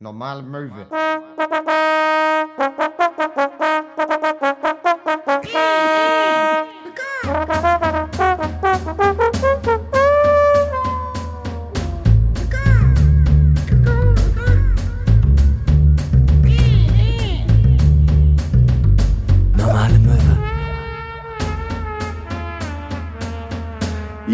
Normale Möwe.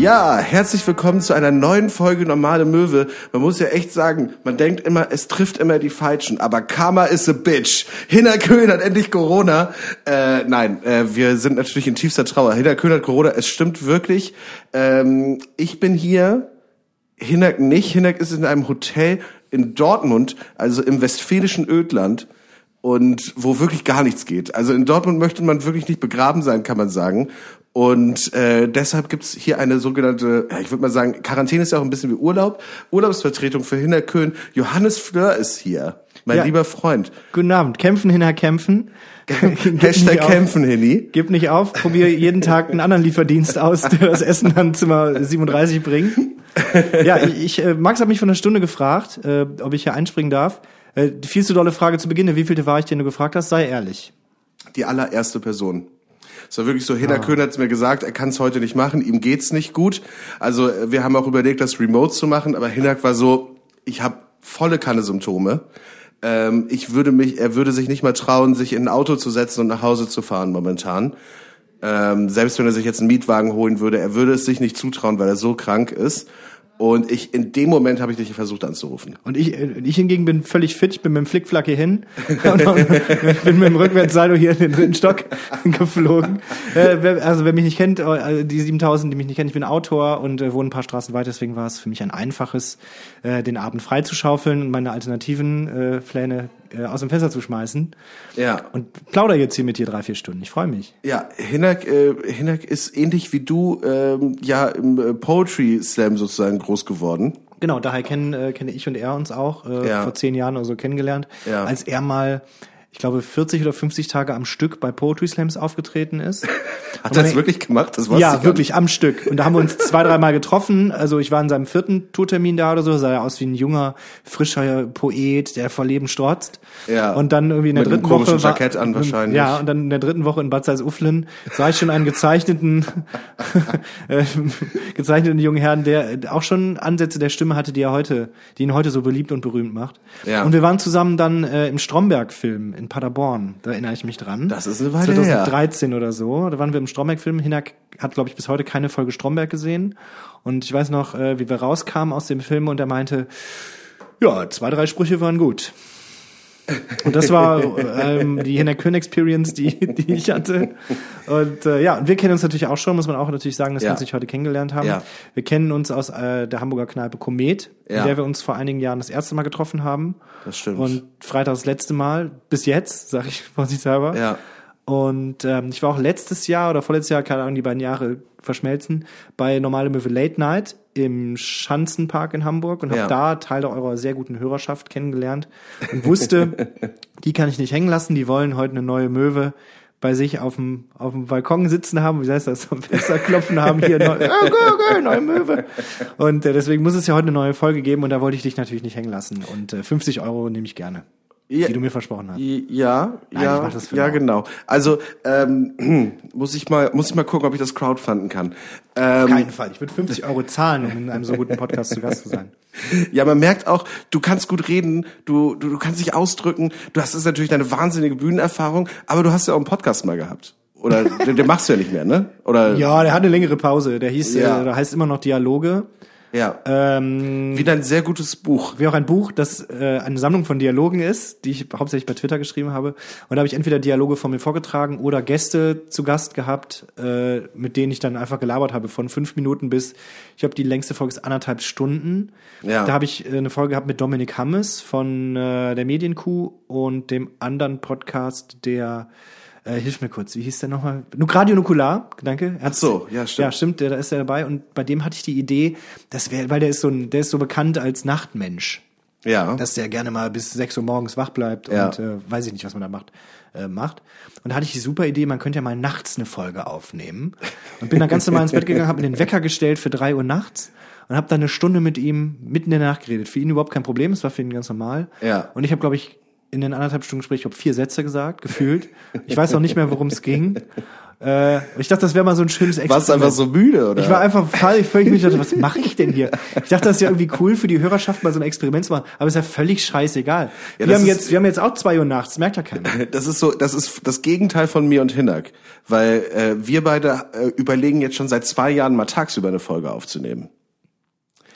Ja, herzlich willkommen zu einer neuen Folge Normale Möwe. Man muss ja echt sagen, man denkt immer, es trifft immer die Falschen, aber Karma is a bitch. Hinner Köhn hat endlich Corona. Äh, nein, äh, wir sind natürlich in tiefster Trauer. Hinner Köhn hat Corona, es stimmt wirklich. Ähm, ich bin hier, Hinak nicht. Hinak ist in einem Hotel in Dortmund, also im westfälischen Ödland und wo wirklich gar nichts geht. Also in Dortmund möchte man wirklich nicht begraben sein, kann man sagen. Und äh, deshalb gibt's hier eine sogenannte, ja, ich würde mal sagen, Quarantäne ist ja auch ein bisschen wie Urlaub. Urlaubsvertretung für Hinterkön. Johannes Fleur ist hier, mein Ja. lieber Freund. Guten Abend. Kämpfen hinter Kämpfen. Hashtag kämpfen, Henny. Gib nicht auf. Probier jeden Tag einen anderen Lieferdienst aus, der das Essen an Zimmer 37 bringt. Ja, ich, ich äh, Max hat mich vor einer Stunde gefragt, äh, ob ich hier einspringen darf. Äh, die viel zu dolle Frage zu Beginn. Wie vielte war ich, den du gefragt hast? Sei ehrlich. Die allererste Person. Es war wirklich so, Hinner Köhn hat's mir gesagt, er kann es heute nicht machen, ihm geht's nicht gut. Also äh, wir haben auch überlegt, das remote zu machen, aber Hinak war so, ich habe volle Kanne Symptome. Ähm, ich würde mich, er würde sich nicht mal trauen, sich in ein Auto zu setzen und nach Hause zu fahren momentan. Ähm, selbst wenn er sich jetzt einen Mietwagen holen würde, er würde es sich nicht zutrauen, weil er so krank ist. Und ich in dem Moment habe ich dich versucht anzurufen. Und ich, äh, ich hingegen bin völlig fit. Ich bin mit dem Flickflack hier hin und bin mit dem Rückwärtssaldo hier in den dritten Stock geflogen. Äh, also wer mich nicht kennt, äh, die 7000, die mich nicht kennen, ich bin Autor und wohne ein paar Straßen weiter. Deswegen war es für mich ein einfaches, den Abend freizuschaufeln und meine alternativen Pläne äh, aus dem Fenster zu schmeißen. Ja. Und plauder jetzt hier mit dir drei, vier Stunden. Ich freue mich. Ja, Hinak, äh, Hinak ist ähnlich wie du ähm, ja im äh, Poetry Slam sozusagen groß geworden. Genau, daher kennen, äh, kenne ich und er uns auch äh, Ja. vor zehn Jahren oder so kennengelernt, Ja. als er mal, ich glaube, 40 oder 50 Tage am Stück bei Poetry Slams aufgetreten ist. Hat er das wirklich gemacht? Das Ja, wirklich am Stück. Und da haben wir uns zwei, dreimal getroffen. Also ich war in seinem vierten Tourtermin da oder so, sah er aus wie ein junger, frischer Poet, der vor Leben strotzt. Ja. Und dann irgendwie in der Mit einem dritten Woche. komischen war- Jackett an wahrscheinlich. Ja, und dann in der dritten Woche in Bad Salzuflen sah ich schon einen gezeichneten, äh, gezeichneten jungen Herrn, der auch schon Ansätze der Stimme hatte, die er heute, die ihn heute so beliebt und berühmt macht. Ja. Und wir waren zusammen dann äh, im Stromberg-Film in Paderborn. Da erinnere ich mich dran. Das ist eine Weile her. 2013 oder so. Da waren wir im Stromberg-Film. Hinak hat, glaube ich, bis heute keine Folge Stromberg gesehen. Und ich weiß noch, äh, wie wir rauskamen aus dem Film und er meinte, ja, zwei, drei Sprüche waren gut. Und das war ähm, die Köhn Experience, die, die ich hatte. Und äh, ja, und wir kennen uns natürlich auch schon, muss man auch natürlich sagen, dass Ja. wir uns nicht heute kennengelernt haben. Ja. Wir kennen uns aus äh, der Hamburger Kneipe Komet, Ja. in der wir uns vor einigen Jahren das erste Mal getroffen haben. Das stimmt. Und Freitag das letzte Mal, bis jetzt, sag ich vorsichtshalber. Ja. Und ähm, ich war auch letztes Jahr oder vorletztes Jahr, keine Ahnung, die beiden Jahre verschmelzen, bei Normale Möwe Late Night im Schanzenpark in Hamburg und habe Ja. da Teile eurer sehr guten Hörerschaft kennengelernt und wusste, die kann ich nicht hängen lassen, die wollen heute eine neue Möwe bei sich auf dem, auf dem Balkon sitzen haben, wie heißt das, am Fenster klopfen haben, hier neu, okay, okay, neue Möwe. Und äh, deswegen muss es ja heute eine neue Folge geben und da wollte ich dich natürlich nicht hängen lassen. Und äh, 50 Euro nehme ich gerne, Ja. die du mir versprochen hast. Ja, Nein, ja, ja, genau. Also ähm, muss ich mal, muss ich mal gucken, ob ich das crowdfunden kann. Auf Ähm, keinen Fall. Ich würde 50 Euro zahlen, um in einem so guten Podcast zu Gast zu sein. ja, man merkt auch, du kannst gut reden, du, du, du kannst dich ausdrücken. Du hast jetzt natürlich deine wahnsinnige Bühnenerfahrung, aber du hast ja auch einen Podcast mal gehabt. Oder den, den machst du ja nicht mehr, ne? Oder Ja, der hat eine längere Pause. Der hieß, Ja. äh, der heißt immer noch Dialoge. Ja. Ähm, Wieder ein sehr gutes Buch. wie auch ein Buch, das äh, eine Sammlung von Dialogen ist, die ich hauptsächlich bei Twitter geschrieben habe. Und da habe ich entweder Dialoge von mir vorgetragen oder Gäste zu Gast gehabt, äh, mit denen ich dann einfach gelabert habe, von fünf Minuten bis, ich glaube, die längste Folge ist anderthalb Stunden. Ja. Da habe ich äh, eine Folge gehabt mit Dominik Hammes von äh, der Medienkuh und dem anderen Podcast, der äh, hilf mir kurz, wie hieß der nochmal? Radio Nukular, danke. Hat's- so, ja, stimmt. Ja, stimmt, der, da ist er dabei und bei dem hatte ich die Idee, das wäre, weil der ist so ein, der ist so bekannt als Nachtmensch. Ja. dass der gerne mal bis 6 Uhr morgens wach bleibt Ja. und äh, weiß ich nicht, was man da macht. Äh, macht. Und da hatte ich die super Idee, man könnte ja mal nachts eine Folge aufnehmen. Und bin dann ganz normal ins Bett gegangen, habe mir den Wecker gestellt für 3 Uhr nachts und habe dann eine Stunde mit ihm mitten in der Nacht geredet. Für ihn überhaupt kein Problem, es war für ihn ganz normal. Ja. Und ich habe, glaube ich, in den anderthalb Stunden Gespräch, ich glaube, vier Sätze gesagt, gefühlt. Ich weiß auch nicht mehr, worum es ging. Äh, ich dachte, das wäre mal so ein schönes Warst du einfach so müde, oder? ich war einfach völlig, völlig müde. Ich dachte, was mache ich denn hier? Ich dachte, das ist ja irgendwie cool für die Hörerschaft, mal so ein Experiment zu machen. Aber ist ja völlig scheißegal. wir, das haben ist- jetzt, wir haben jetzt auch zwei Uhr nachts, merkt ja keiner. Das ist so, das ist das Gegenteil von mir und Hinak, weil äh, wir beide äh, überlegen jetzt schon seit zwei Jahren mal tagsüber eine Folge aufzunehmen.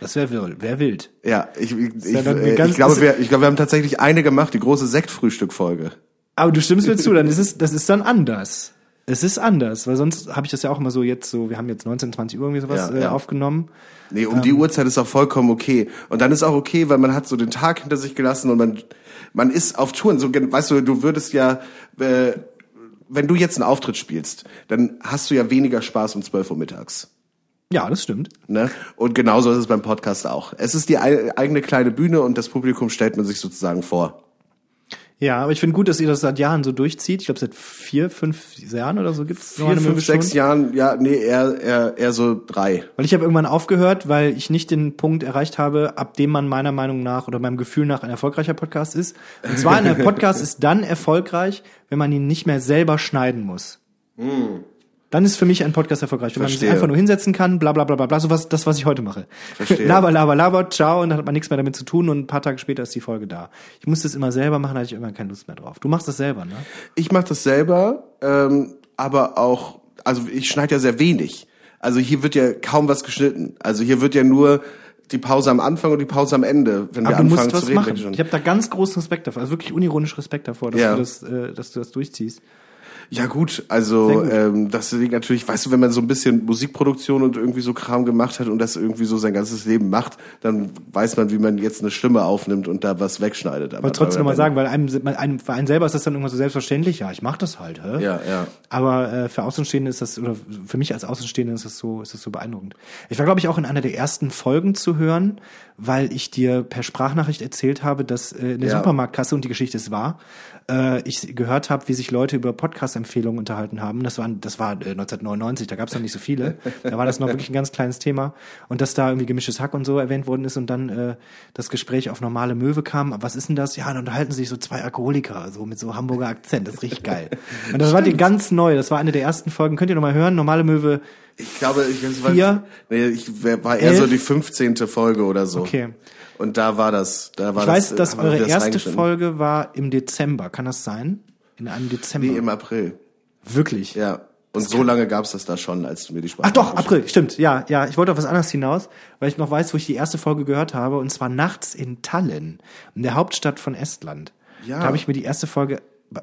Das wäre wild. Wär wild. Ja, ich, ich, ja ich, äh, ich glaube, wir, ich glaube, wir haben tatsächlich eine gemacht, die große Sektfrühstück-Folge. Aber du stimmst mir zu, dann ist es, das ist dann anders. Es ist anders, weil sonst habe ich das ja auch immer so jetzt so, wir haben jetzt 19, 20 Uhr irgendwie sowas Ja, äh, ja. aufgenommen. Nee, um die Uhrzeit ist auch vollkommen okay. Und dann ist auch okay, weil man hat so den Tag hinter sich gelassen und man, man ist auf Touren. So, weißt du, du würdest ja, äh, wenn du jetzt einen Auftritt spielst, dann hast du ja weniger Spaß um 12 Uhr mittags. Ja, das stimmt. Ne? Und genauso ist es beim Podcast auch. Es ist die ei- eigene kleine Bühne und das Publikum stellt man sich sozusagen vor. Ja, aber ich finde gut, dass ihr das seit Jahren so durchzieht. Ich glaube, seit vier, fünf Jahren oder so gibt's Vier, fünf, sechs Jahren, ja, nee, eher, eher, eher so drei. Weil ich habe irgendwann aufgehört, weil ich nicht den Punkt erreicht habe, ab dem man meiner Meinung nach oder meinem Gefühl nach ein erfolgreicher Podcast ist. Und zwar ein Podcast ist dann erfolgreich, wenn man ihn nicht mehr selber schneiden muss. Dann ist für mich ein Podcast erfolgreich, wenn man Verstehe. sich einfach nur hinsetzen kann, bla bla bla bla bla, so was, das, was ich heute mache. Verstehe. laber, laber, laber, ciao, und dann hat man nichts mehr damit zu tun und ein paar Tage später ist die Folge da. Ich muss das immer selber machen, da hatte ich irgendwann keine Lust mehr drauf. Du machst das selber, ne? Ich mache das selber, ähm, aber auch, also ich schneide ja sehr wenig. Also hier wird ja kaum was geschnitten. Also hier wird ja nur die Pause am Anfang und die Pause am Ende, wenn wir Aber du anfangen musst zu was reden. machen. Ich habe da ganz großen Respekt davor, also wirklich unironisch Respekt davor, dass, Ja. du, das, äh, dass du das durchziehst. Ja gut, also gut. Ähm, das liegt natürlich, weißt du, wenn man so ein bisschen Musikproduktion und irgendwie so Kram gemacht hat und das irgendwie so sein ganzes Leben macht, dann weiß man, wie man jetzt eine Stimme aufnimmt und da was wegschneidet. Aber trotzdem nochmal sagen, weil einem, einem, für einen selber ist das dann irgendwann so selbstverständlich, ja, ich mach das halt, hä? Ja, ja. Aber äh, für Außenstehende ist das, oder für mich als Außenstehende ist das so, ist das so beeindruckend. Ich war, glaube ich, auch in einer der ersten Folgen zu hören, weil ich dir per Sprachnachricht erzählt habe, dass äh, in der Ja. Supermarktkasse, und die Geschichte ist wahr, äh, ich gehört habe, wie sich Leute über Podcast-Empfehlungen unterhalten haben. Das war, das war äh, 1999, da gab es noch nicht so viele. Da war das noch wirklich ein ganz kleines Thema. Und dass da irgendwie gemischtes Hack und so erwähnt worden ist und dann äh, das Gespräch auf normale Möwe kam. Was ist denn das? Ja, dann unterhalten sich so zwei Alkoholiker, so mit so Hamburger Akzent. Das ist richtig geil. Und das war die ganz neu. Das war eine der ersten Folgen. Könnt ihr noch mal hören? Normale Möwe. Ich glaube, ich, das war, Vier, nee, ich war eher so elf. die 15. Folge oder so. Okay. Und da war das, da war Ich weiß, das, dass eure das erste. Folge war im Dezember. Kann das sein? In einem Dezember. Nee, im April. Wirklich. Ja. Und so lange gab's das da schon, als du mir die Sprache Ach doch, April, stimmt. Ja, ja, ich wollte auf was anderes hinaus, weil ich noch weiß, wo ich die erste Folge gehört habe, und zwar nachts in Tallinn, in der Hauptstadt von Estland. Ja. Da habe ich mir die erste Folge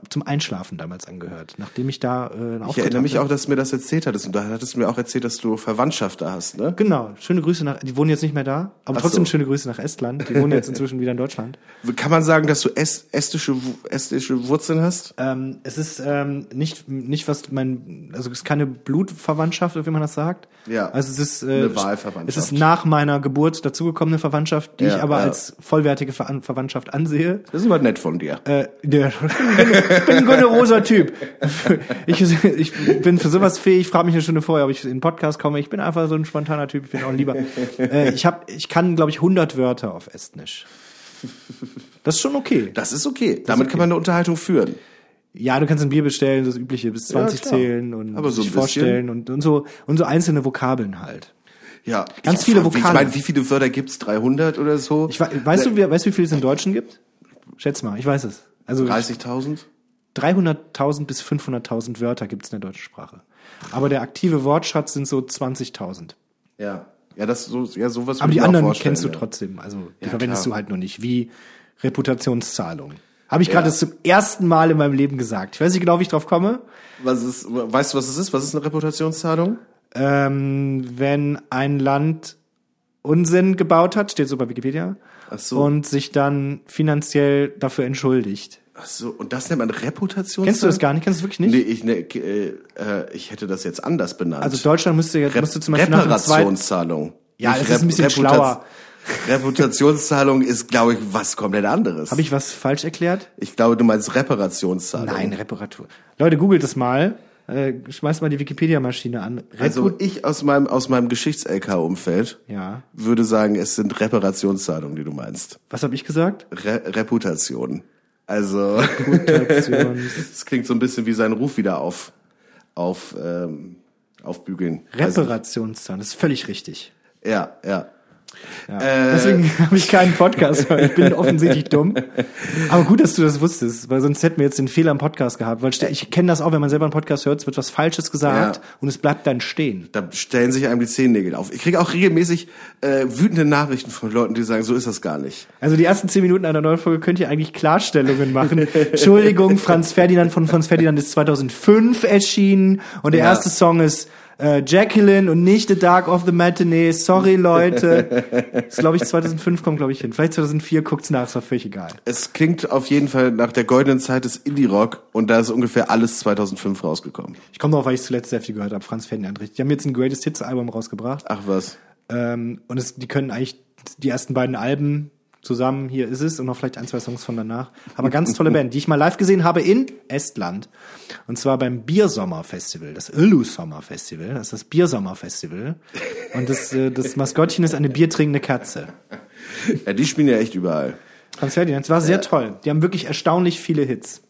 zum Einschlafen damals angehört, nachdem ich da äh, Ich erinnere mich hatte. auch, dass du mir das erzählt hattest. Und da hattest du mir auch erzählt, dass du Verwandtschaft da hast, ne? Genau, schöne Grüße nach, die wohnen jetzt nicht mehr da, aber Ach trotzdem so. schöne Grüße nach Estland. Die wohnen jetzt inzwischen wieder in Deutschland. Kann man sagen, dass du es, estische, estische Wurzeln hast? Ähm, es ist ähm, nicht nicht was mein also es ist keine Blutverwandtschaft, wie man das sagt. Ja. Also es ist äh, Eine Wahlverwandtschaft. Es ist nach meiner Geburt dazugekommene Verwandtschaft, die Ja, ich aber ja. als vollwertige Ver Verwandtschaft ansehe. Das ist aber nett von dir. Äh, der, ich bin, ich ein generoser Typ. Ich, ich bin für sowas fähig. Ich frage mich eine Stunde vorher, ob ich in den Podcast komme. Ich bin einfach so ein spontaner Typ. Ich bin auch lieber. Äh, ich hab, ich kann, glaube ich, 100 Wörter auf Estnisch. Das ist schon okay. Das ist okay. Damit kann man eine Unterhaltung führen. Ja, du kannst ein Bier bestellen, das übliche bis 20 klar. zählen und Aber so sich vorstellen und, und so und so einzelne Vokabeln halt. Ja. Ganz ich, viele Ich Vokale. meine, wie viele Wörter gibt's? 300 oder so? Ich, wei- weißt du, wie, weißt du, wie viel es im Deutschen gibt? Schätz mal, ich weiß es. Also 30.000? 300.000 bis 500.000 Wörter gibt's in der deutschen Sprache. Aber der aktive Wortschatz sind so 20.000. Ja. Ja, das so, ja, sowas Aber die anderen kennst du ja. trotzdem. Also die Ja, verwendest klar. du halt nur nicht. Wie Reputationszahlung. Habe ich gerade zum ersten Mal in meinem Leben gesagt. Ich weiß nicht genau, wie ich drauf komme. Was ist, weißt du, was es ist? Was ist eine Reputationszahlung? Ähm, wenn ein Land Unsinn gebaut hat, steht so bei Wikipedia, Ach so. und sich dann finanziell dafür entschuldigt. Ach so, und das nennt man Reputationszahlung? Kennst du das gar nicht? Kennst du das wirklich nicht? Nee, ich, ne, äh, äh, ich hätte das jetzt anders benannt. Also Deutschland müsste jetzt Rep müsste zum Beispiel Reparationszahlung. ja, Nicht das ist ein Rep- bisschen Reputat- schlauer. Reputationszahlung ist, glaube ich, was komplett anderes. Habe ich was falsch erklärt? Ich glaube, du meinst Reparationszahlung. Nein, Reparatur. Leute, googelt das mal. Äh, schmeißt mal die Wikipedia-Maschine an. Repu Also ich aus meinem, aus meeinem Geschichts-LK-Umfeld ja. würde sagen, es sind Reparationszahlungen, die du meinst. Was habe ich gesagt? Re Reputation. Also, es klingt so ein bisschen wie sein Ruf wieder auf, auf, ähm, aufbügeln. Also, Reparationszahlen. Das ist völlig richtig. ja, ja. Ja. Äh. Deswegen habe ich keinen Podcast, weil ich bin offensichtlich dumm. Aber gut, dass du das wusstest, weil sonst hätten wir jetzt den Fehler im Podcast gehabt. Weil ich kenne das auch, wenn man selber einen Podcast hört, es wird was Falsches gesagt Ja. und es bleibt dann stehen. Da stellen sich einem die Zehennägel auf. Ich kriege auch regelmäßig äh, wütende Nachrichten von Leuten, die sagen, so ist das gar nicht. Also die ersten zehn Minuten einer neuen Folge könnt ihr eigentlich Klarstellungen machen. Entschuldigung, Franz Ferdinand von Franz Ferdinand ist 2005 erschienen und der Ja. erste Song ist äh, Jacqueline und nicht The Dark of the Matinee. Sorry, Leute. Das glaube ich 2005 kommt glaube ich hin. Vielleicht 2004 guckt's nach, ist doch völlig egal. Es klingt auf jeden Fall nach der goldenen Zeit des Indie-Rock und da ist ungefähr alles 2005 rausgekommen. Ich komme drauf, weil ich zuletzt sehr viel gehört habe. Franz Ferdinand. Die haben jetzt ein Greatest Hits Album rausgebracht Ach was. ähm, und es, die können eigentlich die ersten beiden Alben zusammen, hier ist es, und noch vielleicht ein, zwei Songs von danach. Aber ganz tolle Band, die ich mal live gesehen habe in Estland. Und zwar beim Biersommerfestival, das Ölu Sommerfestival. Das ist das Biersommerfestival. Und das, äh, das Maskottchen ist eine biertrinkende Katze. Ja, die spielen ja echt überall. Franz Ferdinand, es war sehr toll. Die haben wirklich erstaunlich viele Hits.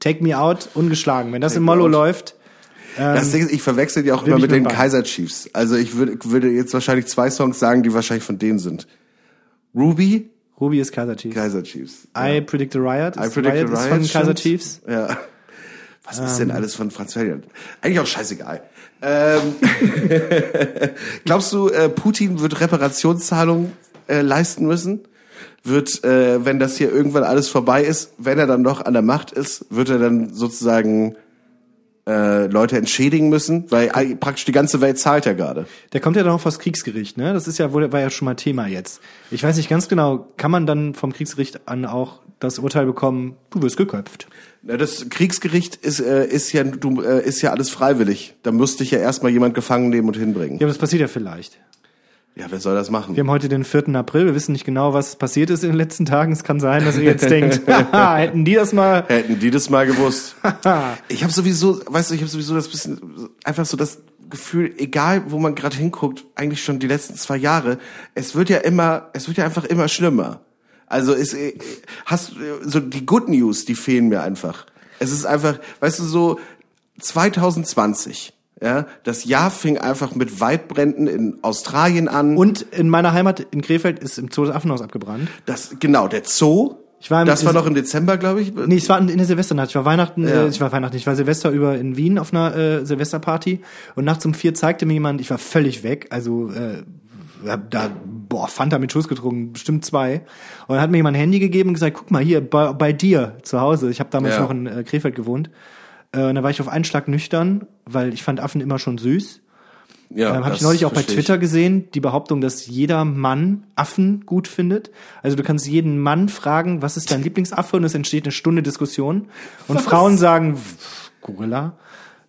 Take Me Out, ungeschlagen. Wenn das im Me Mollo Out. läuft, das Ding ist, ich verwechsel die auch immer mit den. Kaiser Chiefs. Also ich würde, würde jetzt wahrscheinlich zwei Songs sagen, die wahrscheinlich von denen sind. Ruby, Ruby ist Kaiser Chiefs. Kaiser Chiefs. I Predict a Riot. I Predict a Riot ist Riot, von Kaiser. Chiefs. Ja. Was ist Ähm. denn alles von Franz Ferdinand? Eigentlich auch scheißegal. Ähm, glaubst du, äh, Putin wird Reparationszahlungen äh, leisten müssen? Wird, äh, wenn das hier irgendwann alles vorbei ist, wenn er dann noch an der Macht ist, wird er dann sozusagen äh, Leute entschädigen müssen? Weil äh, praktisch die ganze Welt zahlt ja gerade. Der kommt ja dann auch vors Kriegsgericht, ne? Das ist ja wohl, war ja schon mal Thema jetzt. Ich weiß nicht ganz genau, kann man dann vom Kriegsgericht an auch das Urteil bekommen, du wirst geköpft. Na, Das Kriegsgericht ist, äh, ist, ja, du, äh, ist ja alles freiwillig. Da müsste ich ja erstmal jemand gefangen nehmen und hinbringen. Ja, aber das passiert ja vielleicht. Ja, wer soll das machen? Wir haben heute den 4. April, wir wissen nicht genau, was passiert ist in den letzten Tagen. Es kann sein, dass ihr jetzt denkt, hätten die das mal. Hätten die das mal gewusst. ich habe sowieso, weißt du, ich habe sowieso das bisschen, einfach so das Gefühl, egal wo man gerade hinguckt, eigentlich schon die letzten zwei Jahre, es wird ja immer, es wird ja einfach immer schlimmer. Also es äh, hast so die Good News, die fehlen mir einfach. Es ist einfach, weißt du, so 2020. Ja, das Jahr fing einfach mit Waldbränden in Australien an. Und in meiner Heimat in Krefeld ist im Zoo das Affenhaus abgebrannt. das genau der Zoo. Ich war im- das war noch im Dezember, glaube ich. Nee, es war in der Silvesternacht. Ich war Weihnachten, Ja. äh, ich war Weihnachten, ich war Silvester über in Wien auf einer äh, Silvesterparty und nachts um vier zeigte mir jemand, ich war völlig weg, also äh, da boah, Fanta mit Schuss getrunken, bestimmt zwei. Und dann hat mir jemand ein Handy gegeben und gesagt, guck mal hier bei, bei dir zu Hause. Ich habe damals Ja. noch in äh, Krefeld gewohnt. Äh, und da war ich auf einen Schlag nüchtern, weil ich fand Affen immer schon süß. Ja, Ähm, Habe das ich neulich auch bei verstehe ich. Twitter gesehen, die Behauptung, dass jeder Mann Affen gut findet. Also du kannst jeden Mann fragen, was ist dein Lieblingsaffe? Und es entsteht eine Stunde Diskussion. Und Frauen sagen, "Pff, Gorilla.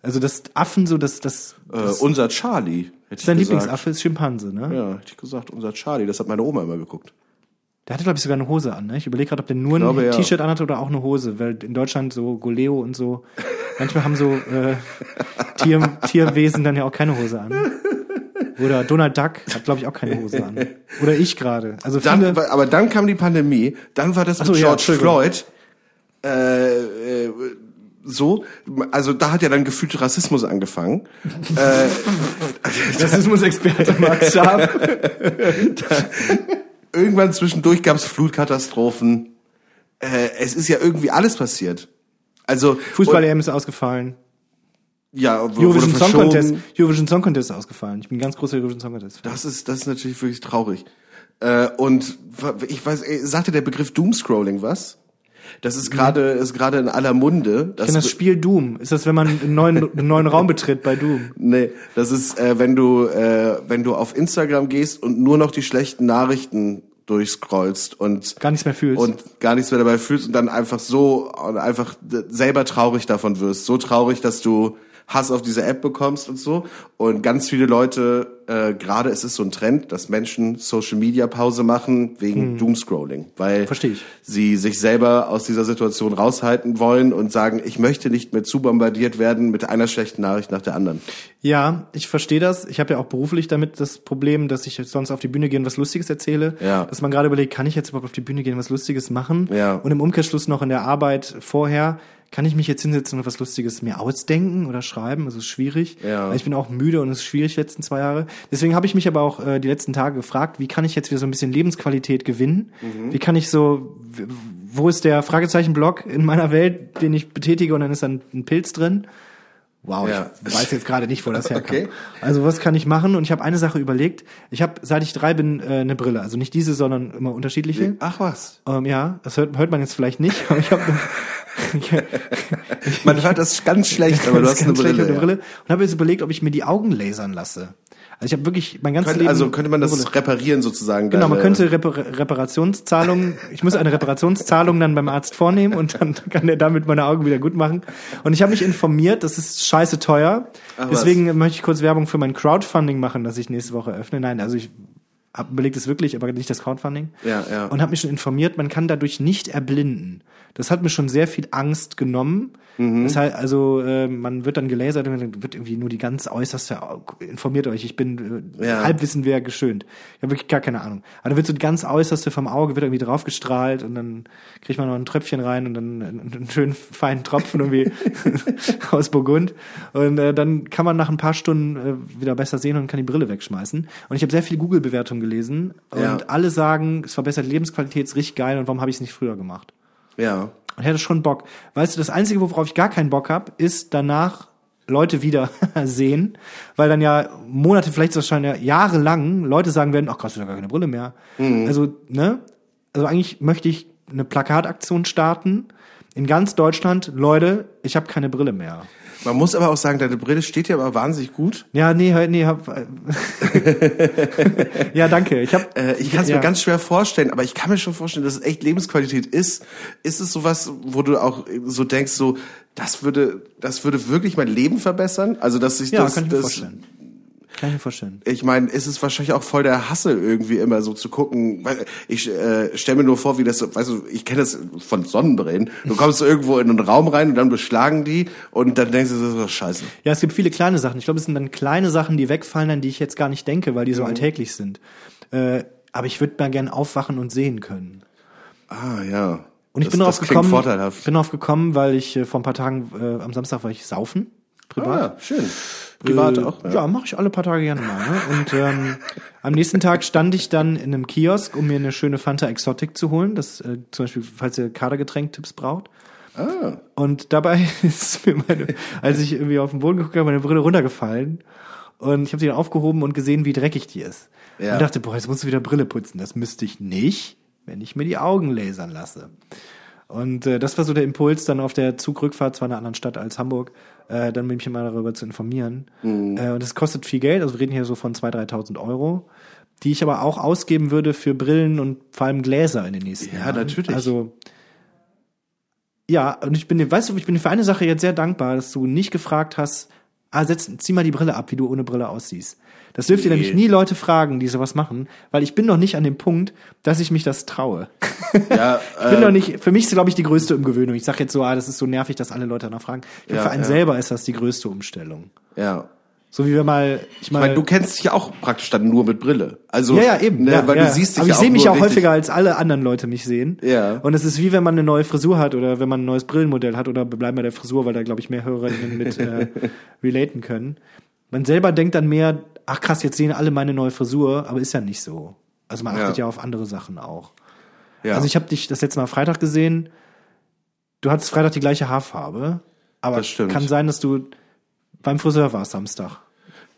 Also das Affen so, das, das, Äh, unser Charlie. Hätte ich dein. Lieblingsaffe ist Schimpanse, ne? Ja, hätte ich gesagt, unser Charlie. Das hat meine Oma immer geguckt. Der hatte, glaube ich, sogar eine Hose an. Ne? Ich überlege gerade, ob der nur ein glaube, ja. T-Shirt anhatte oder auch eine Hose, weil in Deutschland so Goleo und so, manchmal haben so äh, Tier, Tierwesen dann ja auch keine Hose an. Oder Donald Duck hat, glaube ich, auch keine Hose an. Oder ich gerade. Also. Dann, aber dann kam die Pandemie, dann war das so, mit ja, George Entschuldigung. Floyd. Äh, äh, so, also da hat ja dann gefühlt Rassismus angefangen. äh, Rassismus-Experte Max Scharf. irgendwann zwischendurch gab es Flutkatastrophen. Äh, es ist ja irgendwie alles passiert. Also Fußball-EM ist ausgefallen. ja, Eurovision Song. Contest. Eurovision Song Contest ist ausgefallen. Ich bin ein ganz großer Eurovision Song Contest. Das ist, das ist natürlich wirklich traurig. Äh, und ich weiß, ey, sagte der Begriff Doomscrolling was? Das ist gerade, ist gerade in aller Munde. Ich kenn das Spiel Doom. Ist das, wenn man einen neuen, einen neuen Raum betritt bei Doom? Nee, das ist, äh, wenn du, äh, wenn du auf Instagram gehst und nur noch die schlechten Nachrichten durchscrollst und Gar nichts mehr fühlst. und gar nichts mehr dabei fühlst und dann einfach so und einfach selber traurig davon wirst, so traurig, dass du Hass auf diese App bekommst und so. Und ganz viele Leute, äh, gerade ist es so ein Trend, dass Menschen Social Media Pause machen wegen Doomscrolling, weil Hm. Versteh ich. sie sich selber aus dieser Situation raushalten wollen und sagen, ich möchte nicht mehr zu bombardiert werden mit einer schlechten Nachricht nach der anderen. Ja, ich verstehe das. Ich habe ja auch beruflich damit das Problem, dass ich sonst auf die Bühne gehe und was Lustiges erzähle. Ja. Dass man gerade überlegt, kann ich jetzt überhaupt auf die Bühne gehen und was Lustiges machen? Ja. Und im Umkehrschluss noch in der Arbeit vorher, kann ich mich jetzt hinsetzen und was Lustiges mir ausdenken oder schreiben? Also ist schwierig. Ja. Ich bin auch müde und es ist schwierig die letzten zwei Jahre. Deswegen habe ich mich aber auch äh, die letzten Tage gefragt, wie kann ich jetzt wieder so ein bisschen Lebensqualität gewinnen? Mhm. Wie kann ich so, wo ist der Fragezeichen-Block in meiner Welt, den ich betätige und dann ist dann ein Pilz drin? Wow, Ja. ich weiß jetzt gerade nicht, wo das herkommt. Okay. Also was kann ich machen? Und ich habe eine Sache überlegt. Ich habe, seit ich drei bin, äh, eine Brille. Also nicht diese, sondern immer unterschiedliche. Ach was. Ähm, ja, das hört, hört man jetzt vielleicht nicht, aber ich habe Man hört das ganz schlecht, aber du hast eine Brille. der ja. Brille und habe jetzt überlegt, ob ich mir die Augen lasern lasse. Also ich habe wirklich mein ganzes Könnte, Leben also könnte man eine das reparieren sozusagen? Genau, man könnte Repar Reparationszahlungen, ich muss eine Reparationszahlung dann beim Arzt vornehmen und dann kann er damit meine Augen wieder gut machen. Und ich habe mich informiert, das ist scheiße teuer. Ach, was. Deswegen möchte ich kurz Werbung für mein Crowdfunding machen, das ich nächste Woche öffne. Nein, also ich habe überlegt es wirklich, aber nicht das Crowdfunding. Ja, ja. Und habe mich schon informiert, man kann dadurch nicht erblinden. Das hat mir schon sehr viel Angst genommen. Mhm. Das heißt, also äh, man wird dann gelasert und dann wird irgendwie nur die ganz äußerste informiert euch. Ich bin äh, Ja. Halbwissen wäre geschönt. Ich habe wirklich gar keine Ahnung. Aber dann wird so die ganz äußerste vom Auge wird irgendwie draufgestrahlt und dann kriegt man noch ein Tröpfchen rein und dann einen, einen schönen feinen Tropfen irgendwie aus Burgund. Und äh, dann kann man nach ein paar Stunden äh, wieder besser sehen und kann die Brille wegschmeißen. Und ich habe sehr viel Google-Bewertungen gelesen und Ja. alle sagen, es verbessert die Lebensqualität, ist richtig geil und warum habe ich es nicht früher gemacht? Ja. Und ich hatte schon Bock. Weißt du, das Einzige, worauf ich gar keinen Bock habe, ist danach Leute wieder sehen, weil dann ja Monate, vielleicht wahrscheinlich ja jahrelang Leute sagen werden, ach krass, du hast gar keine Brille mehr. Also, ne? Also eigentlich möchte ich eine Plakataktion starten in ganz Deutschland, Leute, ich habe keine Brille mehr. Man muss aber auch sagen, deine Brille steht ja aber wahnsinnig gut. Ja, nee, nee, hab, ja, danke. Ich habe Äh, ich kann es ja. mir ganz schwer vorstellen, aber ich kann mir schon vorstellen, dass es echt Lebensqualität ist. Ist es sowas, wo du auch so denkst, so das würde, das würde wirklich mein Leben verbessern? Also dass sich ja, das, kann ich mir das vorstellen. Kann ich mir vorstellen. ich meine, ist es wahrscheinlich auch voll der Hassel irgendwie immer so zu gucken. Ich äh, stelle mir nur vor, wie das, so- weißt du, ich kenne das von Sonnenbrillen. Du kommst irgendwo in einen Raum rein und dann beschlagen die und dann denkst du, das ist doch scheiße. Ja, es gibt viele kleine Sachen. Ich glaube, es sind dann kleine Sachen, die wegfallen, an die ich jetzt gar nicht denke, weil die Mhm. so alltäglich sind. Äh, aber ich würde mal gern aufwachen und sehen können. Ah ja. Und ich das, bin darauf gekommen, vorteilhaft. bin darauf gekommen, weil ich äh, vor ein paar Tagen äh, am Samstag war ich saufen, privat. Ah, schön. Privat Äh, auch. Ja, mache ich alle paar Tage gerne mal. Ne? Und ähm, am nächsten Tag stand ich dann in einem Kiosk, um mir eine schöne Fanta Exotic zu holen. Das äh, zum Beispiel, falls ihr Kadergetränk-Tipps braucht. Ah. Und dabei ist mir meine, als ich irgendwie auf den Boden geguckt habe, meine Brille runtergefallen. Und ich habe sie dann aufgehoben und gesehen, wie dreckig die ist. Ja. Und dachte, boah, jetzt musst du wieder Brille putzen. Das müsste ich nicht, wenn ich mir die Augen lasern lasse. Und äh, das war so der Impuls, dann auf der Zugrückfahrt, zwar in einer anderen Stadt als Hamburg, äh, dann mich mal darüber zu informieren. Mhm. Äh, und es kostet viel Geld, also wir reden hier so von 2.000, 3.000 Euro, die ich aber auch ausgeben würde für Brillen und vor allem Gläser in den nächsten Ja, Jahren. natürlich. Also ja, und ich bin dir, weißt du, ich bin dir für eine Sache jetzt sehr dankbar, dass du nicht gefragt hast, ah, setz, zieh mal die Brille ab, wie du ohne Brille aussiehst. Das dürft ihr Nee. nämlich nie Leute fragen, die sowas machen, weil ich bin noch nicht an dem Punkt, dass ich mich das traue. Ja, Ich bin äh, noch nicht, für mich ist, glaube ich, die größte Umgewöhnung. Ich sage jetzt so, ah, das ist so nervig, dass alle Leute danach fragen. Ja, für einen ja. selber ist das die größte Umstellung. ja. So wie wir mal, ich Ich mal, meine, du kennst dich ja auch praktisch dann nur mit Brille. Also, ja, ja, eben. Ne, ja, weil ja. du siehst dich Aber ja ich sehe mich nur auch häufiger als alle anderen Leute mich sehen. Ja. Und es ist wie wenn man eine neue Frisur hat oder wenn man ein neues Brillenmodell hat oder bleiben bei der Frisur, weil da, glaube ich, mehr HörerInnen mit äh, relaten können. Man selber denkt dann mehr, ach krass, jetzt sehen alle meine neue Frisur, aber ist ja nicht so. Also man achtet Ja. ja, auf andere Sachen auch. Ja. Also ich habe dich das letzte Mal Freitag gesehen. Du hattest Freitag die gleiche Haarfarbe, aber Das stimmt. kann sein, dass du beim Friseur warst Samstag.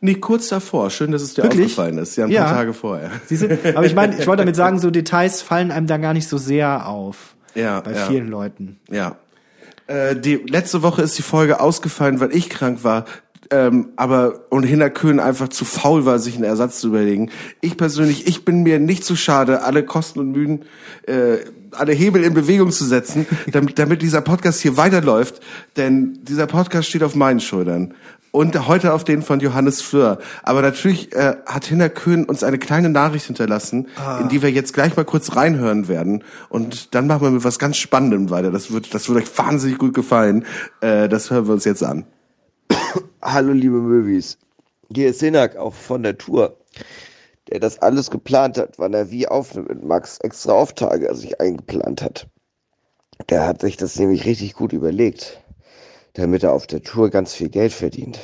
Nee, kurz davor. Schön, dass es dir Wirklich? aufgefallen ist. Ja, ein Ja. paar Tage vorher. Siehst du? Aber ich meine, ich wollte damit sagen, so Details fallen einem da gar nicht so sehr auf. Ja, Bei ja. vielen Leuten. Ja. Äh, die letzte Woche ist die Folge ausgefallen, weil ich krank war. Ähm, aber und Hinner Köhn einfach zu faul war, sich einen Ersatz zu überlegen. Ich persönlich, ich bin mir nicht zu schade, alle Kosten und Mühen, äh, alle Hebel in Bewegung zu setzen, damit, damit dieser Podcast hier weiterläuft. Denn dieser Podcast steht auf meinen Schultern. und heute auf den von Johannes Fleur. Aber natürlich äh, hat Hinner Köhn uns eine kleine Nachricht hinterlassen, Ah. in die wir jetzt gleich mal kurz reinhören werden. Und dann machen wir mit was ganz Spannendem weiter. Das wird, das wird euch wahnsinnig gut gefallen. Äh, das hören wir uns jetzt an. Hallo liebe Möwis, hier ist Sinak auch von der Tour, der das alles geplant hat, wann er wie aufnimmt mit Max extra Auftage sich eingeplant hat. Der hat sich das nämlich richtig gut überlegt, damit er auf der Tour ganz viel Geld verdient.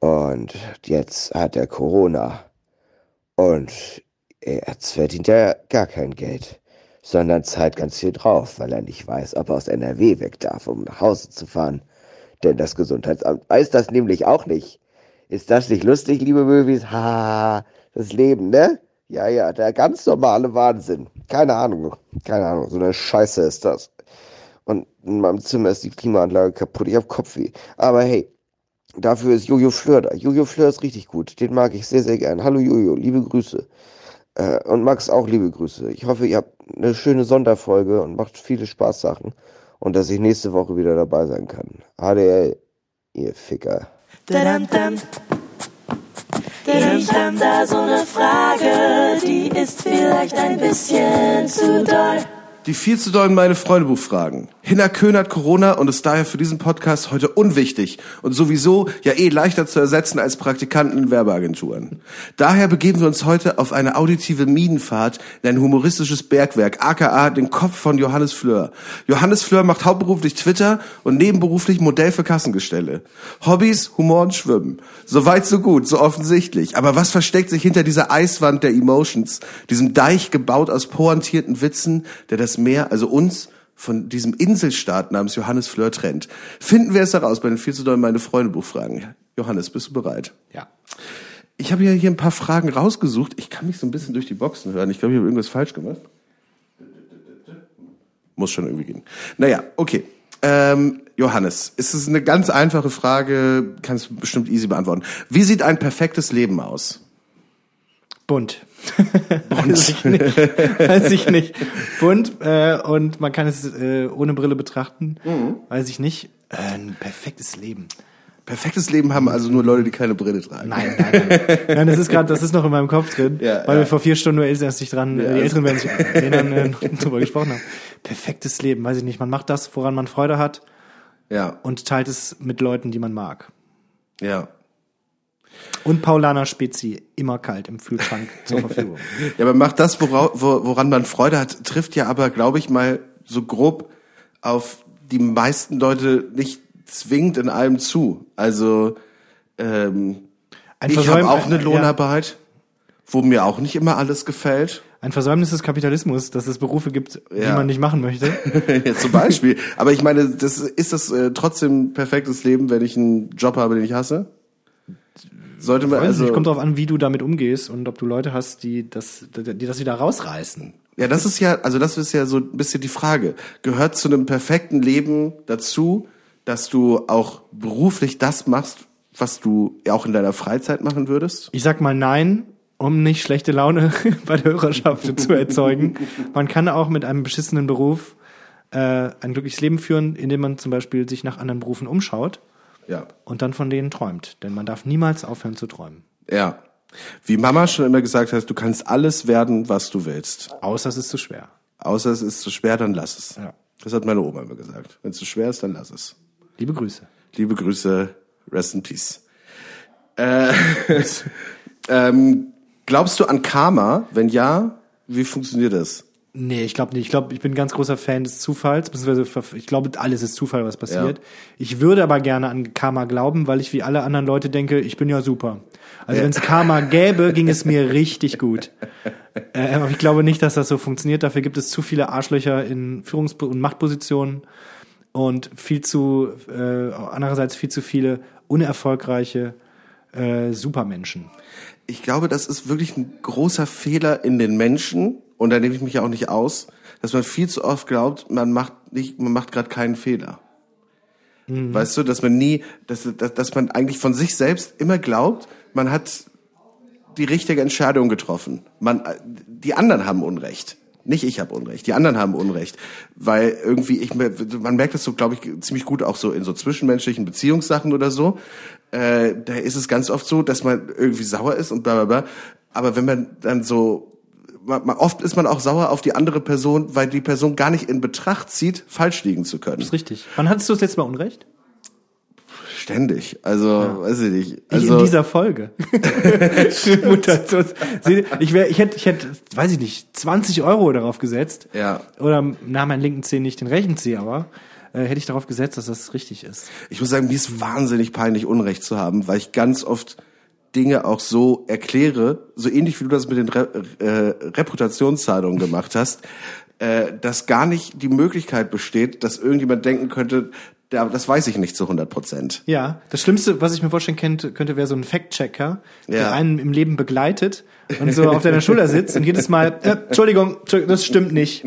Und jetzt hat er Corona und jetzt verdient er gar kein Geld, sondern zahlt ganz viel drauf, weil er nicht weiß, ob er aus NRW weg darf, um nach Hause zu fahren. Denn das Gesundheitsamt weiß das nämlich auch nicht. Ist das nicht lustig, liebe Möwis? Ha, das Leben, ne? Ja, ja, der ganz normale Wahnsinn. Keine Ahnung, keine Ahnung, so eine Scheiße ist das. Und in meinem Zimmer ist die Klimaanlage kaputt, ich hab Kopfweh. Aber hey, dafür ist Jojo Fleur da. Jojo Fleur ist richtig gut, den mag ich sehr, sehr gern. Hallo Jojo, liebe Grüße. Äh, und Max auch liebe Grüße. Ich hoffe, ihr habt eine schöne Sonderfolge und macht viele Spaßsachen. Und dass ich nächste Woche wieder dabei sein kann. HDL, ihr Ficker. Ich hab da so ne Frage, die ist vielleicht ein bisschen zu doll. Die viel zu dollen meine Freundebuch fragen. Hinner Köhn hat Corona und ist daher für diesen Podcast heute unwichtig und sowieso ja eh leichter zu ersetzen als Praktikanten in Werbeagenturen. Daher begeben wir uns heute auf eine auditive Minenfahrt in ein humoristisches Bergwerk, aka den Kopf von Johannes Fleur. Johannes Fleur macht hauptberuflich Twitter und nebenberuflich Modell für Kassengestelle. Hobbys, Humor und Schwimmen. So weit, so gut, so offensichtlich. Aber was versteckt sich hinter dieser Eiswand der Emotions, diesem Deich gebaut aus pointierten Witzen, der das Meer, also uns, von diesem Inselstaat namens Johannes Fleur trennt. Finden wir es heraus bei den viel zu doll meine Freunde Buchfragen. Johannes, bist du bereit? Ja. Ich habe ja hier ein paar Fragen rausgesucht. Ich kann mich so ein bisschen durch die Boxen hören. Ich glaube, ich habe irgendwas falsch gemacht. Muss schon irgendwie gehen. Naja, okay. Ähm, Johannes, ist es eine ganz einfache Frage, kannst du bestimmt easy beantworten. Wie sieht ein perfektes Leben aus? Bunt. Weiß ich nicht. Weiß ich nicht. Bunt äh, und man kann es äh, ohne Brille betrachten. Mhm. Weiß ich nicht. Äh, ein perfektes Leben. Perfektes Leben haben also nur Leute, die keine Brille tragen. Nein, nein, nein. nein das ist gerade, das ist noch in meinem Kopf drin, Ja, weil ja. wir vor vier Stunden nur erst sich dran, Ja. die Älteren werden sich erinnern, äh, drüber gesprochen haben. Perfektes Leben, weiß ich nicht. Man macht das, woran man Freude hat Ja, und teilt es mit Leuten, die man mag. ja. Und Paulaner Spezi, immer kalt im Kühlschrank zur Verfügung. Ja, aber macht das, wora, wo, woran man Freude hat, trifft ja aber, glaube ich, mal so grob auf die meisten Leute nicht zwingend in allem zu. Also ähm, Ein ich habe auch eine Lohnarbeit, wo mir auch nicht immer alles gefällt. Ein Versäumnis des Kapitalismus, dass es Berufe gibt, die Ja. man nicht machen möchte. ja, zum Beispiel. Aber ich meine, das ist das äh, trotzdem perfektes Leben, wenn ich einen Job habe, den ich hasse? Sollte man also nicht, kommt darauf an, wie du damit umgehst und ob du Leute hast, die das, die das wieder rausreißen. Ja, das ist ja, also das ist ja so ein bisschen die Frage. Gehört zu einem perfekten Leben dazu, dass du auch beruflich das machst, was du ja auch in deiner Freizeit machen würdest? Ich sag mal nein, um nicht schlechte Laune bei der Hörerschaft zu erzeugen. Man kann auch mit einem beschissenen Beruf äh, ein glückliches Leben führen, indem man zum Beispiel sich nach anderen Berufen umschaut Ja. und dann von denen träumt. Denn man darf niemals aufhören zu träumen. Ja. Wie Mama schon immer gesagt hat, du kannst alles werden, was du willst. Außer es ist zu schwer. Außer es ist zu schwer, dann lass es. Ja. Das hat meine Oma immer gesagt. Wenn es zu schwer ist, dann lass es. Liebe Grüße. Liebe Grüße, rest in peace. Äh, ähm, glaubst du an Karma? Wenn ja, wie funktioniert das? Nee, ich glaube nicht. Ich glaube, ich bin ein ganz großer Fan des Zufalls, beziehungsweise ich glaube, alles ist Zufall, was passiert. Ja. Ich würde aber gerne an Karma glauben, weil ich wie alle anderen Leute denke, ich bin ja super. Also wenn es Karma gäbe, ging es mir richtig gut. Äh, aber ich glaube nicht, dass das so funktioniert. Dafür gibt es zu viele Arschlöcher in Führungs- und Machtpositionen und viel zu, äh, andererseits viel zu viele unerfolgreiche äh, Supermenschen. Ich glaube, das ist wirklich ein großer Fehler in den Menschen, und da nehme ich mich ja auch nicht aus, dass man viel zu oft glaubt, man macht nicht, man macht gerade keinen Fehler. Weißt du, dass man nie, dass, dass, dass man eigentlich von sich selbst immer glaubt, man hat die richtige Entscheidung getroffen. Man, die anderen haben Unrecht. Nicht ich habe Unrecht, die anderen haben Unrecht. Weil irgendwie, ich, man merkt das so, glaube ich, ziemlich gut auch so in so zwischenmenschlichen Beziehungssachen oder so. Äh, da ist es ganz oft so, dass man irgendwie sauer ist und bla bla bla. Aber wenn man dann so man, oft ist man auch sauer auf die andere Person, weil die Person gar nicht in Betracht zieht, falsch liegen zu können. Das ist richtig. Wann hattest du das letzte Mal Unrecht? Ständig. Also, weiß ich nicht. Ich Also, in dieser Folge. Mutations- ich, wär, ich hätte, ich hätte, weiß ich nicht, 20 Euro darauf gesetzt. Ja. Oder na, meinen linken Zeh nicht den rechten Zeh, aber äh, hätte ich darauf gesetzt, dass das richtig ist. ich muss sagen, mir ist wahnsinnig peinlich, Unrecht zu haben, weil ich ganz oft Dinge auch so erkläre, so ähnlich wie du das mit den Re äh, Reputationszahlungen gemacht hast, äh, dass gar nicht die Möglichkeit besteht, dass irgendjemand denken könnte, ja, das weiß ich nicht zu 100 Prozent. Ja, das Schlimmste, was ich mir vorstellen könnte, könnte wäre so ein Fact-Checker, der Ja. einen im Leben begleitet und so auf deiner Schulter sitzt und jedes Mal, äh, Entschuldigung, das stimmt nicht.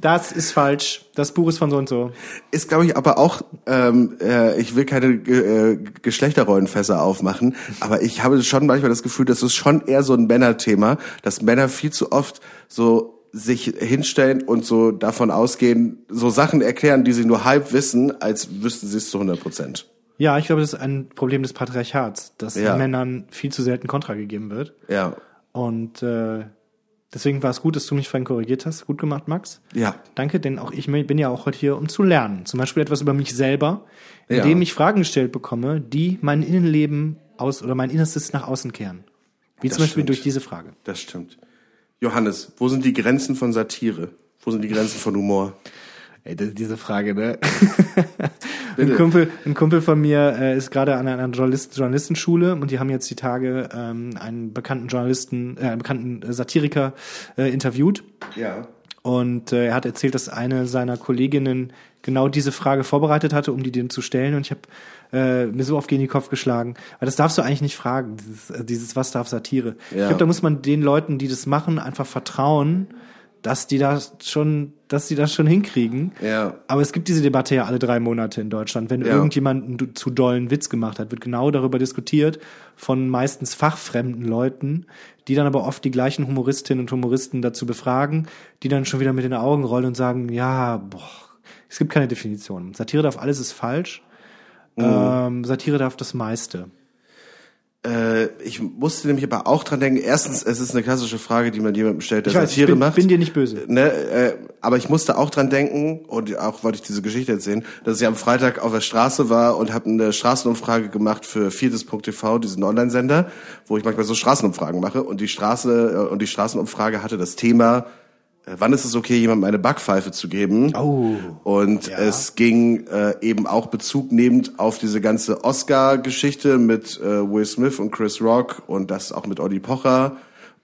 Das ist falsch. Das Buch ist von so und so. Ist, glaube ich, aber auch, ähm, äh, ich will keine äh, Geschlechterrollenfässer aufmachen, aber ich habe schon manchmal das Gefühl, das ist schon eher so ein Männerthema, dass Männer viel zu oft so sich hinstellen und so davon ausgehen, so Sachen erklären, die sie nur halb wissen, als wüssten sie es zu 100 Prozent. Ja, ich glaube, das ist ein Problem des Patriarchats, dass Ja. Männern viel zu selten Kontra gegeben wird. Ja, Und äh, deswegen war es gut, dass du mich vorhin korrigiert hast. Gut gemacht, Max. ja, Danke, denn auch ich bin ja auch heute hier, um zu lernen. Zum Beispiel etwas über mich selber, Ja. indem ich Fragen gestellt bekomme, die mein Innenleben aus oder mein Innerstes nach außen kehren. Wie Das zum Beispiel stimmt. durch diese Frage. das stimmt. Johannes, wo sind die Grenzen von Satire? Wo sind die Grenzen von Humor? Ey, diese Frage, ne? Ein, Kumpel, ein Kumpel von mir äh, ist gerade an einer Journalist, Journalistenschule und die haben jetzt die Tage ähm, einen bekannten Journalisten, äh, einen bekannten äh, Satiriker äh, interviewt. Ja. Und äh, er hat erzählt, dass eine seiner Kolleginnen genau diese Frage vorbereitet hatte, um die dem zu stellen. Und ich habe äh, mir so oft gegen den Kopf geschlagen. Weil das darfst du eigentlich nicht fragen, dieses, äh, dieses was darf Satire. Ich Ja. glaube, da muss man den Leuten, die das machen, einfach vertrauen, dass die das schon, dass die das schon hinkriegen. Ja. Aber es gibt diese Debatte ja alle drei Monate in Deutschland. Wenn Ja. irgendjemand einen zu dollen Witz gemacht hat, wird genau darüber diskutiert von meistens fachfremden Leuten, die dann aber oft die gleichen Humoristinnen und Humoristen dazu befragen, die dann schon wieder mit den Augen rollen und sagen, ja, boah, es gibt keine Definition. Satire darf alles ist falsch. Mhm. Ähm, Satire darf das meiste. Äh, ich musste nämlich aber auch dran denken, erstens, es ist eine klassische Frage, die man jemandem stellt, der Ich weiß, ich Satire bin, macht. bin dir nicht böse. Ne, äh, aber ich musste auch dran denken, und auch wollte ich diese Geschichte erzählen, dass ich am Freitag auf der Straße war und habe eine Straßenumfrage gemacht für viertes.tv, diesen Online-Sender, wo ich manchmal so Straßenumfragen mache. Und die Straße äh, und die Straßenumfrage hatte das Thema, wann ist es okay, jemandem eine Backpfeife zu geben? Oh. Und es ging äh, eben auch Bezug nehmend auf diese ganze Oscar-Geschichte mit äh, Will Smith und Chris Rock und das auch mit Olli Pocher.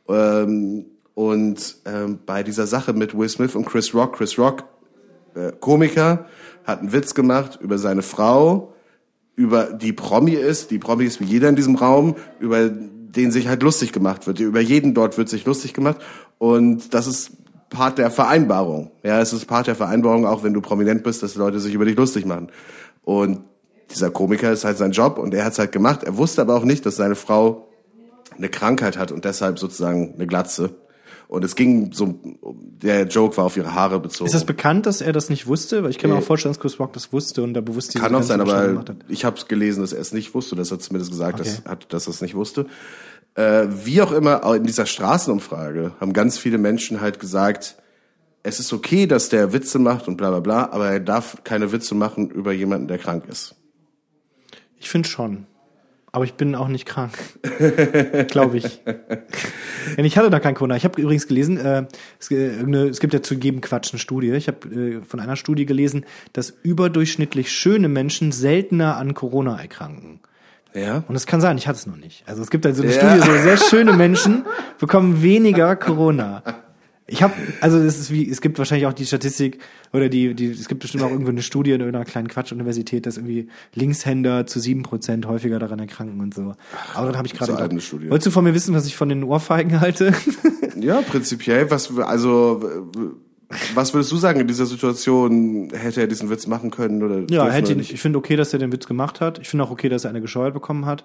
Ähm, und ähm, bei dieser Sache mit Will Smith und Chris Rock, Chris Rock, äh, Komiker, hat einen Witz gemacht über seine Frau, über die Promi ist, die Promi ist wie jeder in diesem Raum, über den sich halt lustig gemacht wird. Über jeden dort wird sich lustig gemacht. Und das ist Part der Vereinbarung. Ja, es ist Part der Vereinbarung, auch wenn du prominent bist, dass die Leute sich über dich lustig machen. Und dieser Komiker ist halt sein Job und er hat es halt gemacht. Er wusste aber auch nicht, dass seine Frau eine Krankheit hat und deshalb sozusagen eine Glatze. Und es ging so, der Joke war auf ihre Haare bezogen. Ist das bekannt, dass er das nicht wusste? Weil ich kann mir auch vorstellen, dass Chris Rock das wusste und da bewusst diese Kann auch sein, aber ich habe gelesen, dass er es nicht wusste. Das hat zumindest gesagt, Okay. dass, hat, dass er es nicht wusste. Äh, wie auch immer, auch in dieser Straßenumfrage haben ganz viele Menschen halt gesagt, es ist okay, dass der Witze macht und bla bla bla, aber er darf keine Witze machen über jemanden, der krank ist. Ich finde schon. Aber ich bin auch nicht krank. Glaube ich. Denn ich hatte da kein Corona. Ich habe übrigens gelesen, äh, es, äh, es gibt ja zu jedem Quatsch eine Studie. Ich habe äh, von einer Studie gelesen, dass überdurchschnittlich schöne Menschen seltener an Corona erkranken. Ja? Und es kann sein, ich hatte es noch nicht. Also es gibt also eine Ja. Studie, so sehr schöne Menschen bekommen weniger Corona. Ich habe, also es ist wie, es gibt wahrscheinlich auch die Statistik oder die, die, es gibt bestimmt auch irgendwo eine Studie in irgendeiner kleinen Quatschuniversität, dass irgendwie Linkshänder zu sieben Prozent häufiger daran erkranken und so. Aber dann habe ich gerade. so gedacht, eine Studie. Wolltest du von mir wissen, was ich von den Ohrfeigen halte? Ja, prinzipiell. Was, also, was würdest du sagen in dieser Situation? Hätte er diesen Witz machen können oder? Ja, hätte ihn, ich finde okay, dass er den Witz gemacht hat. Ich finde auch okay, dass er eine gescheuert bekommen hat.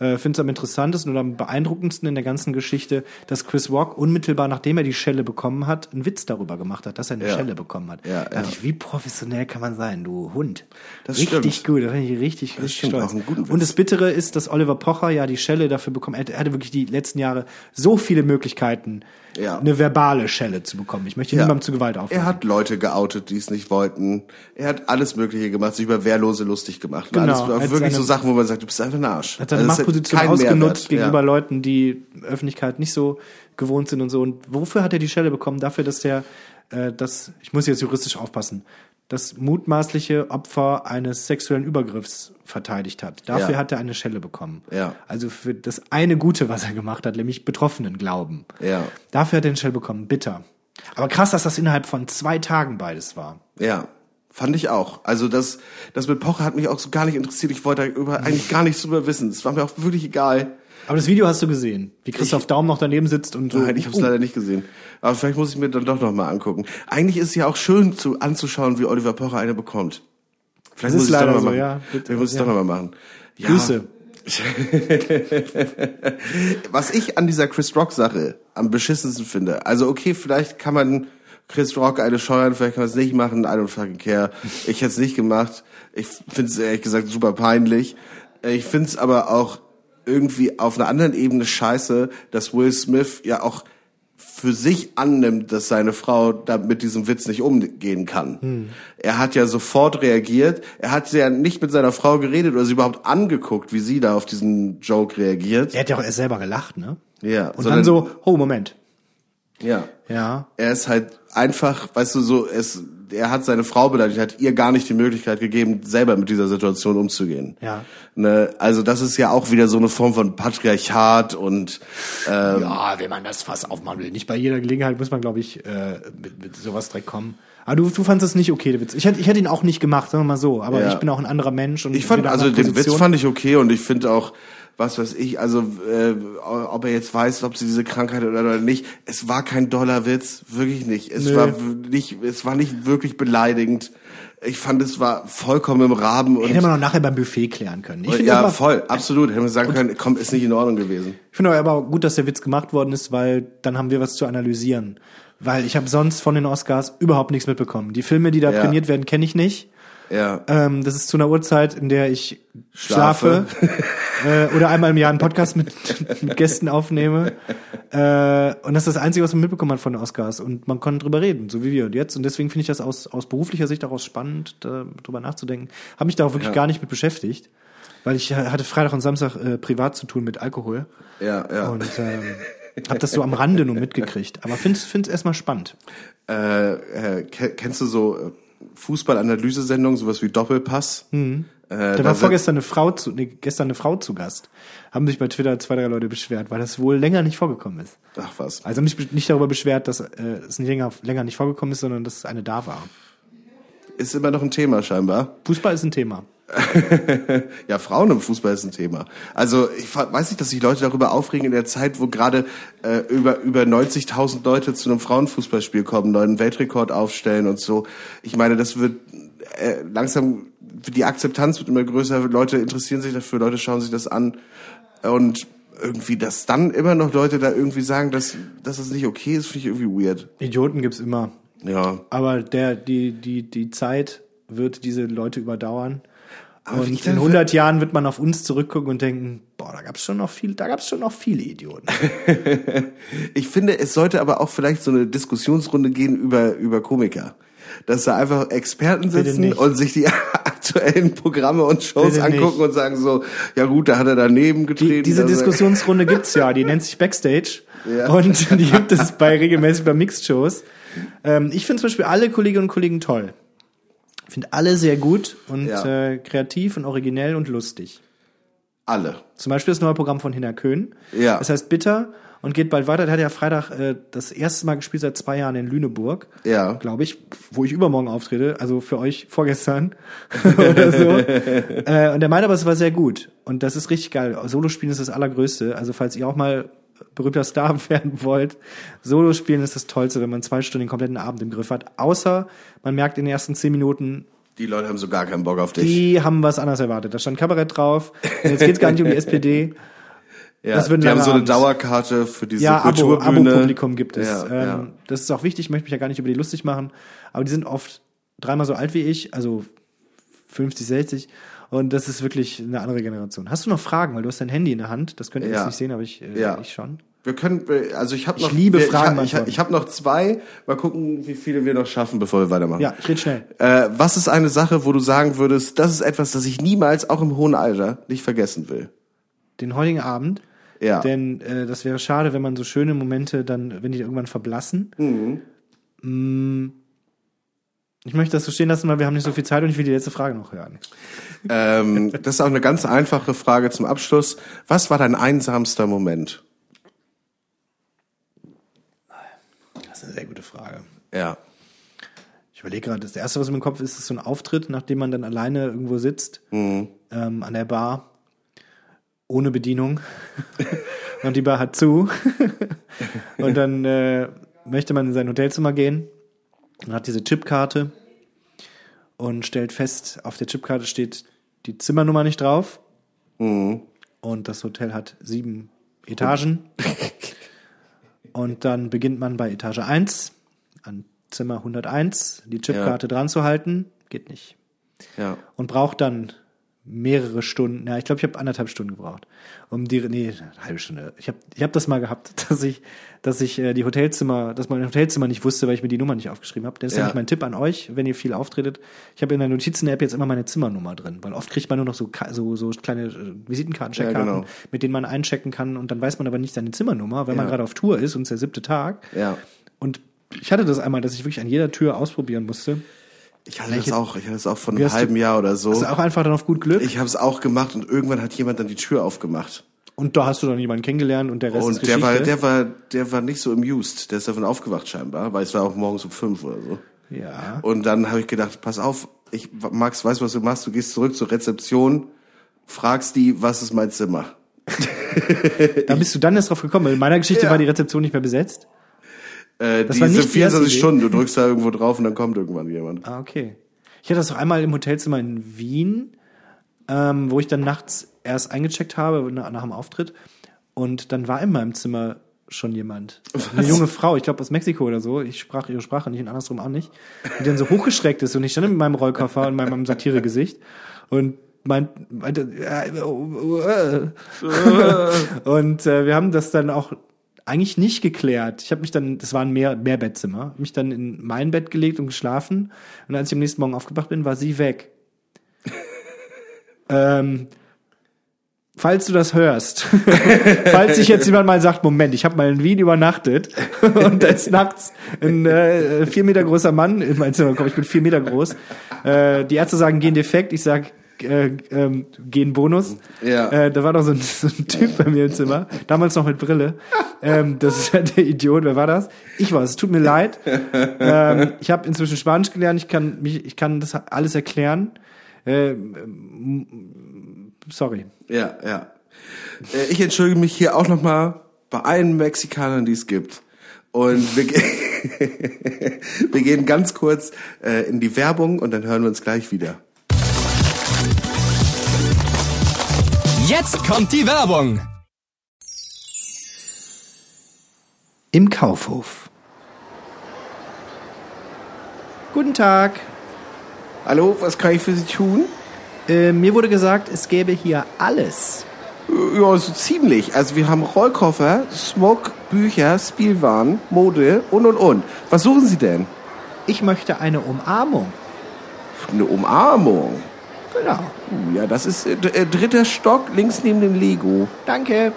Äh, Finde es am interessantesten oder am beeindruckendsten in der ganzen Geschichte, dass Chris Rock unmittelbar nachdem er die Schelle bekommen hat, einen Witz darüber gemacht hat, dass er eine Ja. Schelle bekommen hat. Ja, da dachte ja. ich, wie professionell kann man sein, du Hund. Das richtig stimmt. gut, da bin ich richtig, richtig stimmt, stolz. Und das Bittere ist, dass Oliver Pocher ja die Schelle dafür bekommen. Er er hatte wirklich die letzten Jahre so viele Möglichkeiten, Ja. eine verbale Schelle zu bekommen. Ich möchte Ja. niemandem zu Gewalt aufrufen. Er hat Leute geoutet, die es nicht wollten. Er hat alles Mögliche gemacht, sich über Wehrlose lustig gemacht. Genau. Alles, wirklich seine- so Sachen, wo man sagt, du bist einfach ein Arsch. hat seine Also, Machtposition ausgenutzt gegenüber ja. Leuten, die Öffentlichkeit nicht so gewohnt sind und so. Und wofür hat er die Schelle bekommen? Dafür, dass der, äh, das, ich muss jetzt juristisch aufpassen, das mutmaßliche Opfer eines sexuellen Übergriffs verteidigt hat. Dafür Ja. hat er eine Schelle bekommen. Ja. Also für das eine Gute, was er gemacht hat, nämlich Betroffenen glauben. Ja. Dafür hat er eine Schelle bekommen. Bitter. Aber krass, dass das innerhalb von zwei Tagen beides war. Ja, fand ich auch. Also das, das mit Pocher hat mich auch so gar nicht interessiert. Ich wollte darüber eigentlich gar nichts drüber wissen. Es war mir auch wirklich egal. Aber das Video hast du gesehen, wie Christoph Daum noch daneben sitzt und so. Nein, ich habe es Uh, leider nicht gesehen. Aber vielleicht muss ich mir dann doch noch mal angucken. Eigentlich ist es ja auch schön zu, anzuschauen, wie Oliver Pocher eine bekommt. Vielleicht Das muss ist ich es doch leider noch mal so, machen. ja. Bitte, Vielleicht muss ich es ja. doch noch mal machen. Ja. Grüße. Was ich an dieser Chris Rock Sache am beschissensten finde, also okay, vielleicht kann man Chris Rock eine scheuern, vielleicht kann man es nicht machen, I don't fucking care. Ich hätte es nicht gemacht. Ich finde es ehrlich gesagt super peinlich. Ich finde es aber auch irgendwie auf einer anderen Ebene scheiße, dass Will Smith ja auch für sich annimmt, dass seine Frau da mit diesem Witz nicht umgehen kann. Er hat ja sofort reagiert. Er hat ja nicht mit seiner Frau geredet oder sie überhaupt angeguckt, wie sie da auf diesen Joke reagiert. Er hat ja auch erst selber gelacht, ne? Ja, Und sondern- dann so, oh, Moment. Ja. Ja. Er ist halt einfach, weißt du, so, es, er hat seine Frau beleidigt, hat ihr gar nicht die Möglichkeit gegeben, selber mit dieser Situation umzugehen. Ja. Ne, also das ist ja auch wieder so eine Form von Patriarchat und ähm, Ja, wenn man das Fass aufmachen will. Nicht bei jeder Gelegenheit muss man, glaube ich, äh, mit, mit sowas direkt kommen. Aber du, du fandest es nicht okay, der Witz. Ich hätte, ich hätte ihn auch nicht gemacht, sagen wir mal so. Aber Ja. ich bin auch ein anderer Mensch. Und ich fand, also den Witz fand ich okay und ich finde auch, was weiß ich, also äh, ob er jetzt weiß, ob sie diese Krankheit hat oder nicht, es war kein doller Witz, wirklich nicht. Es Nö. war nicht, es war nicht wirklich beleidigend. Ich fand, es war vollkommen im Rahmen und Hätte man auch nachher beim Buffet klären können. Ich finde ja, aber- voll, absolut. Hätte man sagen können, komm, ist nicht in Ordnung gewesen. Ich finde aber gut, dass der Witz gemacht worden ist, weil dann haben wir was zu analysieren. Weil ich habe sonst von den Oscars überhaupt nichts mitbekommen. Die Filme, die da Ja. prämiert werden, kenne ich nicht. Ja. Ähm, das ist zu einer Uhrzeit, in der ich schlafe, Schlafe. äh, oder einmal im Jahr einen Podcast mit, mit Gästen aufnehme. Äh, und das ist das Einzige, was man mitbekommen hat von den Oscars. Und man konnte drüber reden, so wie wir und jetzt. Und deswegen finde ich das aus, aus beruflicher Sicht daraus spannend, da, drüber nachzudenken. Habe mich da auch wirklich Ja. gar nicht mit beschäftigt, weil ich hatte Freitag und Samstag äh, privat zu tun mit Alkohol. Ja, ja. Und ähm, habe das so am Rande nur mitgekriegt. Aber finde es erstmal spannend. Äh, äh, ke- kennst du so Fußballanalyse-Sendungen, sowas wie Doppelpass? Mhm. Äh, Da war vorgestern eine Frau zu, nee, gestern eine Frau zu Gast. Haben sich bei Twitter zwei, drei Leute beschwert, weil das wohl länger nicht vorgekommen ist. Ach was. Also haben sich nicht darüber beschwert, dass äh, es nicht länger, länger nicht vorgekommen ist, sondern dass eine da war. Ist immer noch ein Thema scheinbar. Fußball ist ein Thema. Ja, Frauen im Fußball ist ein Thema. Also ich weiß nicht, dass sich Leute darüber aufregen in der Zeit, wo gerade äh, über über 90.000 Leute zu einem Frauenfußballspiel kommen, neuen Weltrekord aufstellen und so. Ich meine, das wird äh, langsam die Akzeptanz wird immer größer. Leute interessieren sich dafür, Leute schauen sich das an und irgendwie, dass dann immer noch Leute da irgendwie sagen, dass dass das nicht okay ist, finde ich irgendwie weird. Idioten gibt's immer. Ja. Aber der, die, die, die Zeit wird diese Leute überdauern. Aber und in 100 Jahren wird man auf uns zurückgucken und denken, boah, da gab's schon noch viel, da gab's schon noch viele Idioten. Ich finde, es sollte aber auch vielleicht so eine Diskussionsrunde gehen über, über Komiker. Dass da einfach Experten sitzen und sich die aktuellen Programme und Shows Bitte angucken nicht. und sagen so, ja gut, da hat er daneben getreten. Die, diese er- Diskussionsrunde gibt's ja, die nennt sich Backstage. Ja. Und die gibt es bei regelmäßig bei Mixed-Shows. Ähm, ich finde zum Beispiel alle Kolleginnen und Kollegen toll. Ich finde alle sehr gut und Ja. äh, kreativ und originell und lustig. Alle. Zum Beispiel das neue Programm von Hina Köhn. Ja. Das heißt Bitter und geht bald weiter. Der hat ja Freitag äh, das erste Mal gespielt seit zwei Jahren in Lüneburg. Ja. Glaube ich, wo ich übermorgen auftrete. Also für euch vorgestern oder so. äh, und der meint aber, es war sehr gut. Und das ist richtig geil. Solospielen ist das Allergrößte. Also falls ihr auch mal berühmter Star werden wollt, Solospielen ist das Tollste, wenn man zwei Stunden den kompletten Abend im Griff hat. Außer man merkt in den ersten zehn Minuten, Die Leute haben so gar keinen Bock auf dich. Die haben was anderes erwartet. Da stand Kabarett drauf. Und jetzt geht's gar nicht um die SPD. ja, das wird die haben so eine. Dauerkarte für diese Ja, Abo, Kulturbühne. Abo-Publikum gibt es. Ja, ähm, ja. Das ist auch wichtig. Ich möchte mich ja gar nicht über die lustig machen. Aber die sind oft dreimal so alt wie ich, also 50, 60. Und das ist wirklich eine andere Generation. Hast du noch Fragen? Weil du hast dein Handy in der Hand. Das könnt ihr Ja. jetzt nicht sehen, aber ich, äh, Ja. ich schon. Wir können, also ich habe Ich noch, liebe wir, Fragen Ich, ich, ich habe noch zwei. Mal gucken, wie viele wir noch schaffen, bevor wir weitermachen. Ja, ich rede schnell. Äh, was ist eine Sache, wo du sagen würdest, das ist etwas, das ich niemals, auch im hohen Alter, nicht vergessen will? Den heutigen Abend. Ja. Denn äh, das wäre schade, wenn man so schöne Momente dann, wenn die irgendwann verblassen. Mm. Ich möchte das so stehen lassen, weil wir haben nicht so viel Zeit und ich will die letzte Frage noch hören. Ähm, das ist auch eine ganz einfache Frage zum Abschluss. Was war dein einsamster Moment? Das ist eine sehr gute Frage. Ja. Ich überlege gerade, das erste, was mir im Kopf ist, ist so ein Auftritt, nachdem man dann alleine irgendwo sitzt, ähm, an der Bar, ohne Bedienung. und die Bar hat zu. und dann äh, möchte man in sein Hotelzimmer gehen und hat diese Chipkarte und stellt fest, auf der Chipkarte steht die Zimmernummer nicht drauf. Und das Hotel hat sieben Etagen. Und dann beginnt man bei Etage 1 an Zimmer 101 die Chipkarte dran zu halten. Geht nicht. Ja. Und braucht dann mehrere Stunden. Ja, ich glaube, ich habe anderthalb Stunden gebraucht. Um die, nee, eine halbe Stunde. Ich habe ich hab das mal gehabt, dass ich, dass ich äh, die Hotelzimmer, dass mein Hotelzimmer nicht wusste, weil ich mir die Nummer nicht aufgeschrieben habe. Das ist Ja. mein Tipp an euch, wenn ihr viel auftretet. Ich habe in der Notizen-App jetzt immer meine Zimmernummer drin, weil oft kriegt man nur noch so, so, so kleine äh, Visitenkarten, Ja, genau. mit denen man einchecken kann und dann weiß man aber nicht seine Zimmernummer, weil man Ja. gerade auf Tour ist und es ist der siebte Tag. Ja. Und ich hatte das einmal, dass ich wirklich an jeder Tür ausprobieren musste. Ich hatte das auch, ich hatte das auch von einem hast du- halben Jahr oder so. Das ist auch einfach dann auf gut Glück. Ich habe es auch gemacht und irgendwann hat jemand dann die Tür aufgemacht. Und da hast du dann jemanden kennengelernt und der Rest ist Und der Geschichte. war, der war, der war nicht so amused. Der ist davon aufgewacht scheinbar, weil es war auch morgens um fünf oder so. ja. Und dann habe ich gedacht, pass auf, ich, Max, weißt du, was du machst? Du gehst zurück zur Rezeption, fragst die, was ist mein Zimmer? Da bist du dann erst drauf gekommen. weil In meiner Geschichte Ja. war die Rezeption nicht mehr besetzt. Äh, Das die war nicht sind die erste 24 Idee. Stunden, du drückst da irgendwo drauf und dann kommt irgendwann jemand. Ah, okay. Ich hatte das auch einmal im Hotelzimmer in Wien, ähm, wo ich dann nachts erst eingecheckt habe, nach, nach dem Auftritt. Und dann war in meinem Zimmer schon jemand. Eine junge Frau, ich glaube aus Mexiko oder so. Ich sprach ihre Sprache nicht und andersrum auch nicht. Die dann so hochgeschreckt ist und ich stand mit meinem Rollkoffer und meinem Satiregesicht und meint, meinte, äh, oh, äh. und äh, wir haben das dann auch eigentlich nicht geklärt. Ich habe mich dann, das war ein Mehr, Mehrbettzimmer, mich dann in mein Bett gelegt und geschlafen. Und als ich am nächsten Morgen aufgewacht bin, war sie weg. Ähm, falls du das hörst, falls sich jetzt jemand mal sagt, Moment, ich habe mal in Wien übernachtet und da ist nachts ein äh, vier Meter großer Mann in mein Zimmer gekommen, ich bin vier Meter groß. Äh, die Ärzte sagen Gen defekt, ich sag äh, ähm, Gen Bonus. Ja. Äh, da war noch so ein, so ein Typ bei mir im Zimmer, damals noch mit Brille. Ähm, das ist ja der Idiot, wer war das? Ich war es, es tut mir leid. Ähm, ich habe inzwischen Spanisch gelernt, ich kann mich, ich kann das alles erklären. Ähm, sorry. Ja, ja. Äh, Ich entschuldige mich hier auch nochmal bei allen Mexikanern, die es gibt. Und wir, ge- wir gehen ganz kurz äh, in die Werbung und dann hören wir uns gleich wieder. Jetzt kommt die Werbung. Im Kaufhof. Guten Tag. Hallo, was kann ich für Sie tun? Äh, mir wurde gesagt, es gäbe hier alles. Ja, so ziemlich. Also wir haben Rollkoffer, Smoke, Bücher, Spielwaren, Mode und und und. Was suchen Sie denn? Ich möchte eine Umarmung. Eine Umarmung. Genau. Uh, Ja, das ist äh, äh, dritter Stock links neben dem Lego. Danke.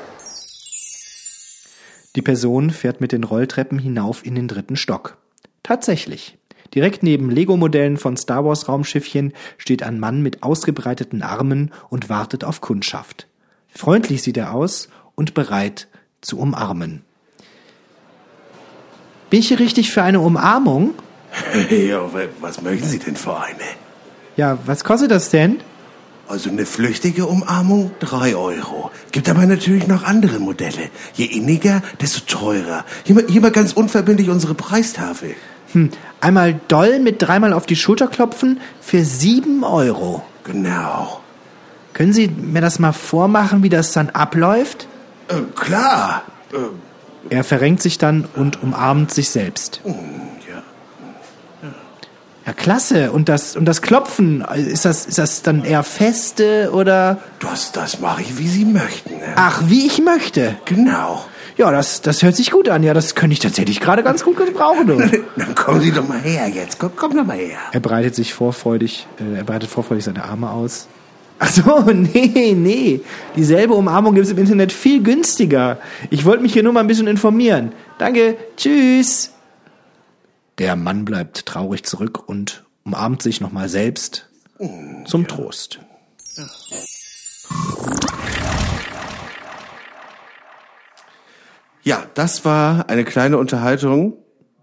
Die Person fährt mit den Rolltreppen hinauf in den dritten Stock. Tatsächlich. Direkt neben Lego-Modellen von Star Wars Raumschiffchen steht ein Mann mit ausgebreiteten Armen und wartet auf Kundschaft. Freundlich sieht er aus und bereit zu umarmen. Bin ich hier richtig für eine Umarmung? Ja, wa- was möchten Sie denn für eine? Ja, was kostet das denn? Also eine flüchtige Umarmung, drei Euro. Gibt aber natürlich noch andere Modelle. Je inniger, desto teurer. Hier mal, hier mal ganz unverbindlich unsere Preistafel. Hm, einmal doll mit dreimal auf die Schulter klopfen für sieben Euro. Genau. Können Sie mir das mal vormachen, wie das dann abläuft? Äh, klar. Äh, Er verrenkt sich dann und umarmt sich selbst. ja. Ja, klasse. Und das, und das Klopfen, ist das, ist das dann eher feste oder? Das, das mache ich, wie Sie möchten. Ne? Ach, wie ich möchte. Genau. Ja, das, das hört sich gut an. Ja, das könnte ich tatsächlich gerade ganz gut gebrauchen. Du. Dann kommen Sie doch mal her jetzt. Komm, komm doch mal her. Er breitet sich vorfreudig, äh, er breitet vorfreudig seine Arme aus. Ach so, nee, nee. Dieselbe Umarmung gibt es im Internet viel günstiger. Ich wollte mich hier nur mal ein bisschen informieren. Danke, tschüss. Der Mann bleibt traurig zurück und umarmt sich nochmal selbst zum Trost. Ja, das war eine kleine Unterhaltung,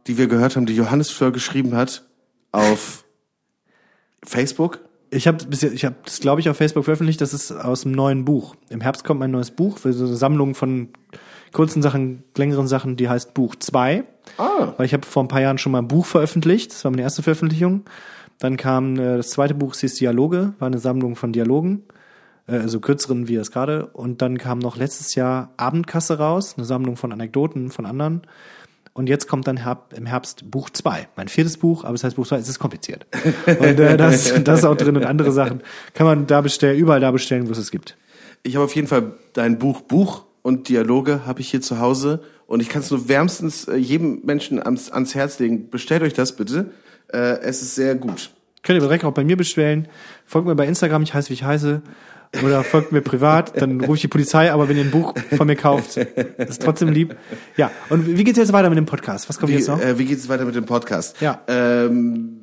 die wir gehört haben, die Johannes Fleur geschrieben hat auf Facebook. Ich habe ich hab das, glaube ich, auf Facebook veröffentlicht. Das ist aus dem neuen Buch. Im Herbst kommt mein neues Buch für so eine Sammlung von kurzen Sachen, längeren Sachen, die heißt Buch 2. Ah. Weil ich habe vor ein paar Jahren schon mal ein Buch veröffentlicht. Das war meine erste Veröffentlichung. Dann kam äh, das zweite Buch, es hieß Dialoge, war eine Sammlung von Dialogen, äh, also kürzeren wie es gerade. Und dann kam noch letztes Jahr Abendkasse raus, eine Sammlung von Anekdoten von anderen. Und jetzt kommt dann im Herbst Buch 2, mein viertes Buch, aber es heißt Buch 2, es ist kompliziert. Und äh, das, das ist auch drin und andere Sachen kann man da bestellen, überall da bestellen, wo es es gibt. Ich habe auf jeden Fall dein Buch Buch und Dialoge habe ich hier zu Hause und ich kann es nur wärmstens äh, jedem Menschen ans, ans Herz legen. Bestellt euch das bitte. Äh, es ist sehr gut. Könnt ihr direkt auch bei mir bestellen. Folgt mir bei Instagram, ich heiße, wie ich heiße. Oder folgt mir privat, dann rufe ich die Polizei, aber wenn ihr ein Buch von mir kauft, ist trotzdem lieb. Ja, und wie geht's jetzt weiter mit dem Podcast? Was kommt Wie, jetzt noch? äh, wie geht es weiter mit dem Podcast? Ja. Ähm,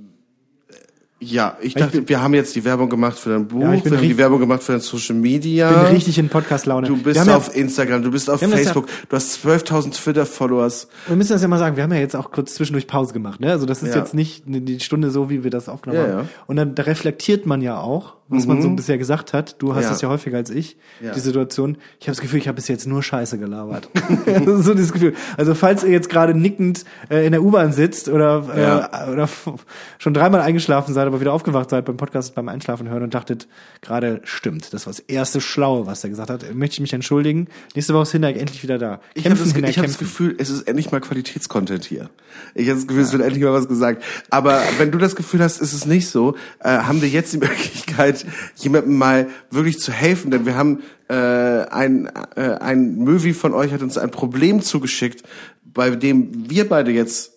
ja, ich dachte, wir haben jetzt die Werbung gemacht für dein Buch, Ja, ich bin wir haben die Werbung gemacht für dein Social Ich Media. bin richtig in Podcast-Laune. Du bist haben ja- auf Instagram, du bist auf das ja- Facebook, du hast 12.000 Twitter-Followers. Wir müssen das ja mal sagen, wir haben ja jetzt auch kurz zwischendurch Pause gemacht, ne? Also das ist jetzt nicht die Stunde so, wie wir das aufgenommen haben. Mhm. Und dann da reflektiert man ja auch, was man so bisher gesagt hat. Du hast das ja häufiger als ich, die Situation. Ich habe das Gefühl, ich habe bis jetzt nur Scheiße gelabert. So dieses Gefühl. Also falls ihr jetzt gerade nickend äh, in der U-Bahn sitzt oder, äh, oder schon dreimal eingeschlafen seid, aber wieder aufgewacht seid beim Podcast beim Einschlafen hören und dachtet, gerade stimmt, das war das erste Schlaue, was er gesagt hat, möchte ich mich entschuldigen. Nächste Woche ist Hinak endlich wieder da. Ich habe das, ich hab das Gefühl, es ist endlich mal Qualitätscontent hier. Ich habe das Gefühl, es wird endlich mal was gesagt. Aber wenn du das Gefühl hast, ist es nicht so, äh, haben wir jetzt die Möglichkeit, jemandem mal wirklich zu helfen. Denn wir haben äh, ein, äh, ein Möwi von euch hat uns ein Problem zugeschickt, bei dem wir beide jetzt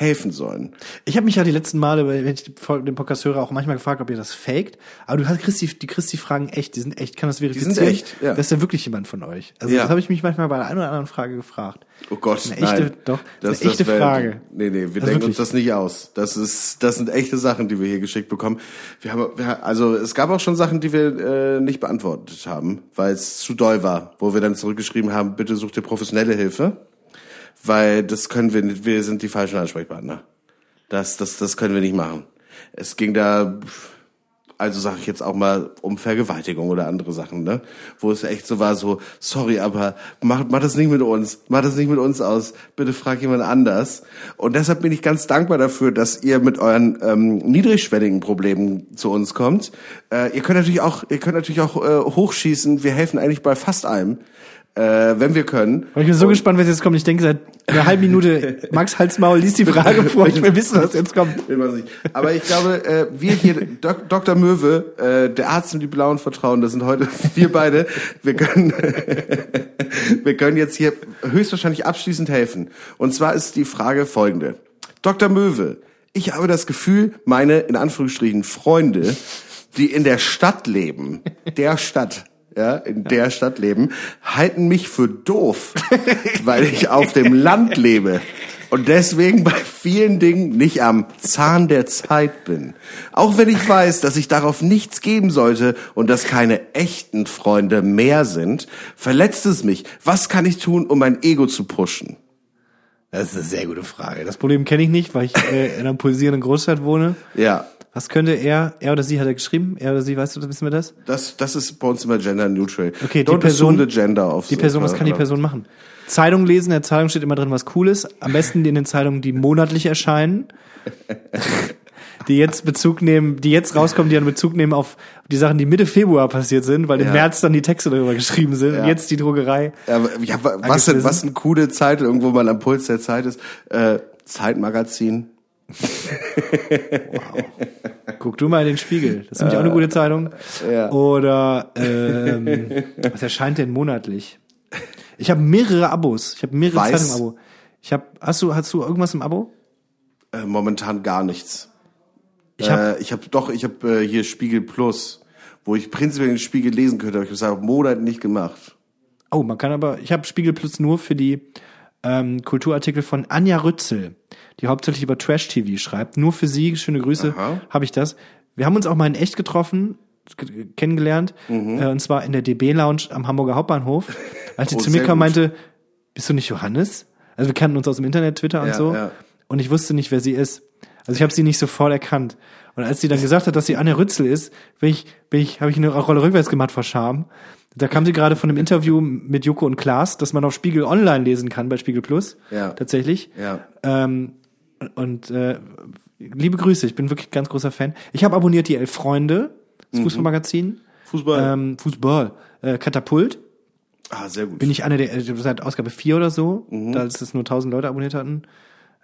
helfen sollen. Ich habe mich ja die letzten Male, wenn ich die den Podcast höre, auch manchmal gefragt, ob ihr das faked. Aber du hast kriegst die, die kriegst die Fragen echt, die sind echt, kann das verifizieren? sind echt, ja. Das ist ja wirklich jemand von euch. Also Ja. das habe ich mich manchmal bei der einen oder anderen Frage gefragt. Oh Gott, Eine echte- nein. doch, das ist eine echte wär- Frage. Nee, nee, wir Also denken wirklich. uns das nicht aus. Das ist, das sind echte Sachen, die wir hier geschickt bekommen. Wir haben, wir, also es gab auch schon Sachen, die wir äh, nicht beantwortet haben, weil es zu doll war, wo wir dann zurückgeschrieben haben, bitte such dir professionelle Hilfe, weil das können wir nicht, wir sind die falschen Ansprechpartner. Das, das, das können wir nicht machen. Es ging da, also sage ich jetzt auch mal um Vergewaltigung oder andere Sachen, ne? Wo es echt so war, so, sorry, aber mach, mach das nicht mit uns, mach das nicht mit uns aus, bitte frag jemand anders. Und deshalb bin ich ganz dankbar dafür, dass ihr mit euren ähm, niedrigschwelligen Problemen zu uns kommt. Äh, ihr könnt natürlich auch, ihr könnt natürlich auch äh, hochschießen. Wir helfen eigentlich bei fast allem, äh, wenn wir können. Und ich bin so gespannt, was jetzt kommt. Ich denke seit einer halben Minute, Max Halsmaul liest die Frage vor. Ich will wissen, was jetzt kommt. Aber ich glaube, äh, wir hier, Dok Dr. Möwe, äh, der Arzt und die Blauen vertrauen, das sind heute wir beide. Wir können, wir können jetzt hier höchstwahrscheinlich abschließend helfen. Und zwar ist die Frage folgende. Dr. Möwe, ich habe das Gefühl, meine, in Anführungsstrichen, Freunde, die in der Stadt leben, der Stadt, ja, in der Stadt leben, halten mich für doof, weil ich auf dem Land lebe und deswegen bei vielen Dingen nicht am Zahn der Zeit bin. Auch wenn ich weiß, dass ich darauf nichts geben sollte und dass keine echten Freunde mehr sind, verletzt es mich. Was kann ich tun, um mein Ego zu pushen? Das ist eine sehr gute Frage. Das Problem kenne ich nicht, weil ich äh, in einer pulsierenden Großstadt wohne. Ja. Was könnte er, er oder sie hat er geschrieben? Er oder sie, weißt du, wissen wir das? Das, das ist bei uns immer gender neutral. Okay, die Don't Person- assume the gender auf Die Person, was kann die Person machen? Zeitung lesen, in der Zeitung steht immer drin was Cooles. Am besten in den Zeitungen, die monatlich erscheinen. Die jetzt Bezug nehmen, die jetzt rauskommen, die dann Bezug nehmen auf die Sachen, die Mitte Februar passiert sind, weil im Ja. März dann die Texte darüber geschrieben sind. Ja. Und jetzt die Druckerei. Ja, ja, wa- was, denn, was eine coole Zeit, irgendwo mal am Puls der Zeit ist. Äh, Zeitmagazin. Guck du mal in den Spiegel. Das ist nämlich auch eine gute Zeitung. ja. Oder ähm, was erscheint denn monatlich? Ich habe mehrere Abos. Ich habe mehrere Weiß. Zeitungen im Abo. Ich habe, hast du, hast du irgendwas im Abo? Äh, momentan gar nichts. Ich hab- äh, ich habe doch, ich habe äh, hier Spiegel Plus, wo ich prinzipiell den Spiegel lesen könnte, aber ich habe seit Monaten nicht gemacht. Oh, man kann aber, ich habe Spiegel Plus nur für die ähm, Kulturartikel von Anja Rützel, die hauptsächlich über Trash-TV schreibt. Nur für sie, schöne Grüße, habe ich das. Wir haben uns auch mal in echt getroffen, kennengelernt, Mhm. äh, und zwar in der DB-Lounge am Hamburger Hauptbahnhof. Als sie Oh, zu mir kam, meinte, bist du nicht Johannes? Also wir kannten uns aus dem Internet, Twitter und Ja, so. ja. Und ich wusste nicht, wer sie ist. Also ich habe sie nicht sofort erkannt. Und als sie dann gesagt hat, dass sie Anja Rützel ist, bin ich, bin ich, habe ich eine Rolle rückwärts gemacht vor Scham. Da kam sie gerade von einem Interview mit Joko und Klaas, das man auf Spiegel Online lesen kann bei Spiegel Plus. Ja. Tatsächlich. Ja. Ähm, und äh, liebe Grüße, ich bin wirklich ganz großer Fan. Ich habe abonniert die Elf Freunde, das Fußballmagazin. Fußball. Ähm, Fußball. Äh, Katapult. ah, sehr gut. Bin ich einer der, äh, seit Ausgabe 4 oder so, da als es nur 1000 Leute abonniert hatten.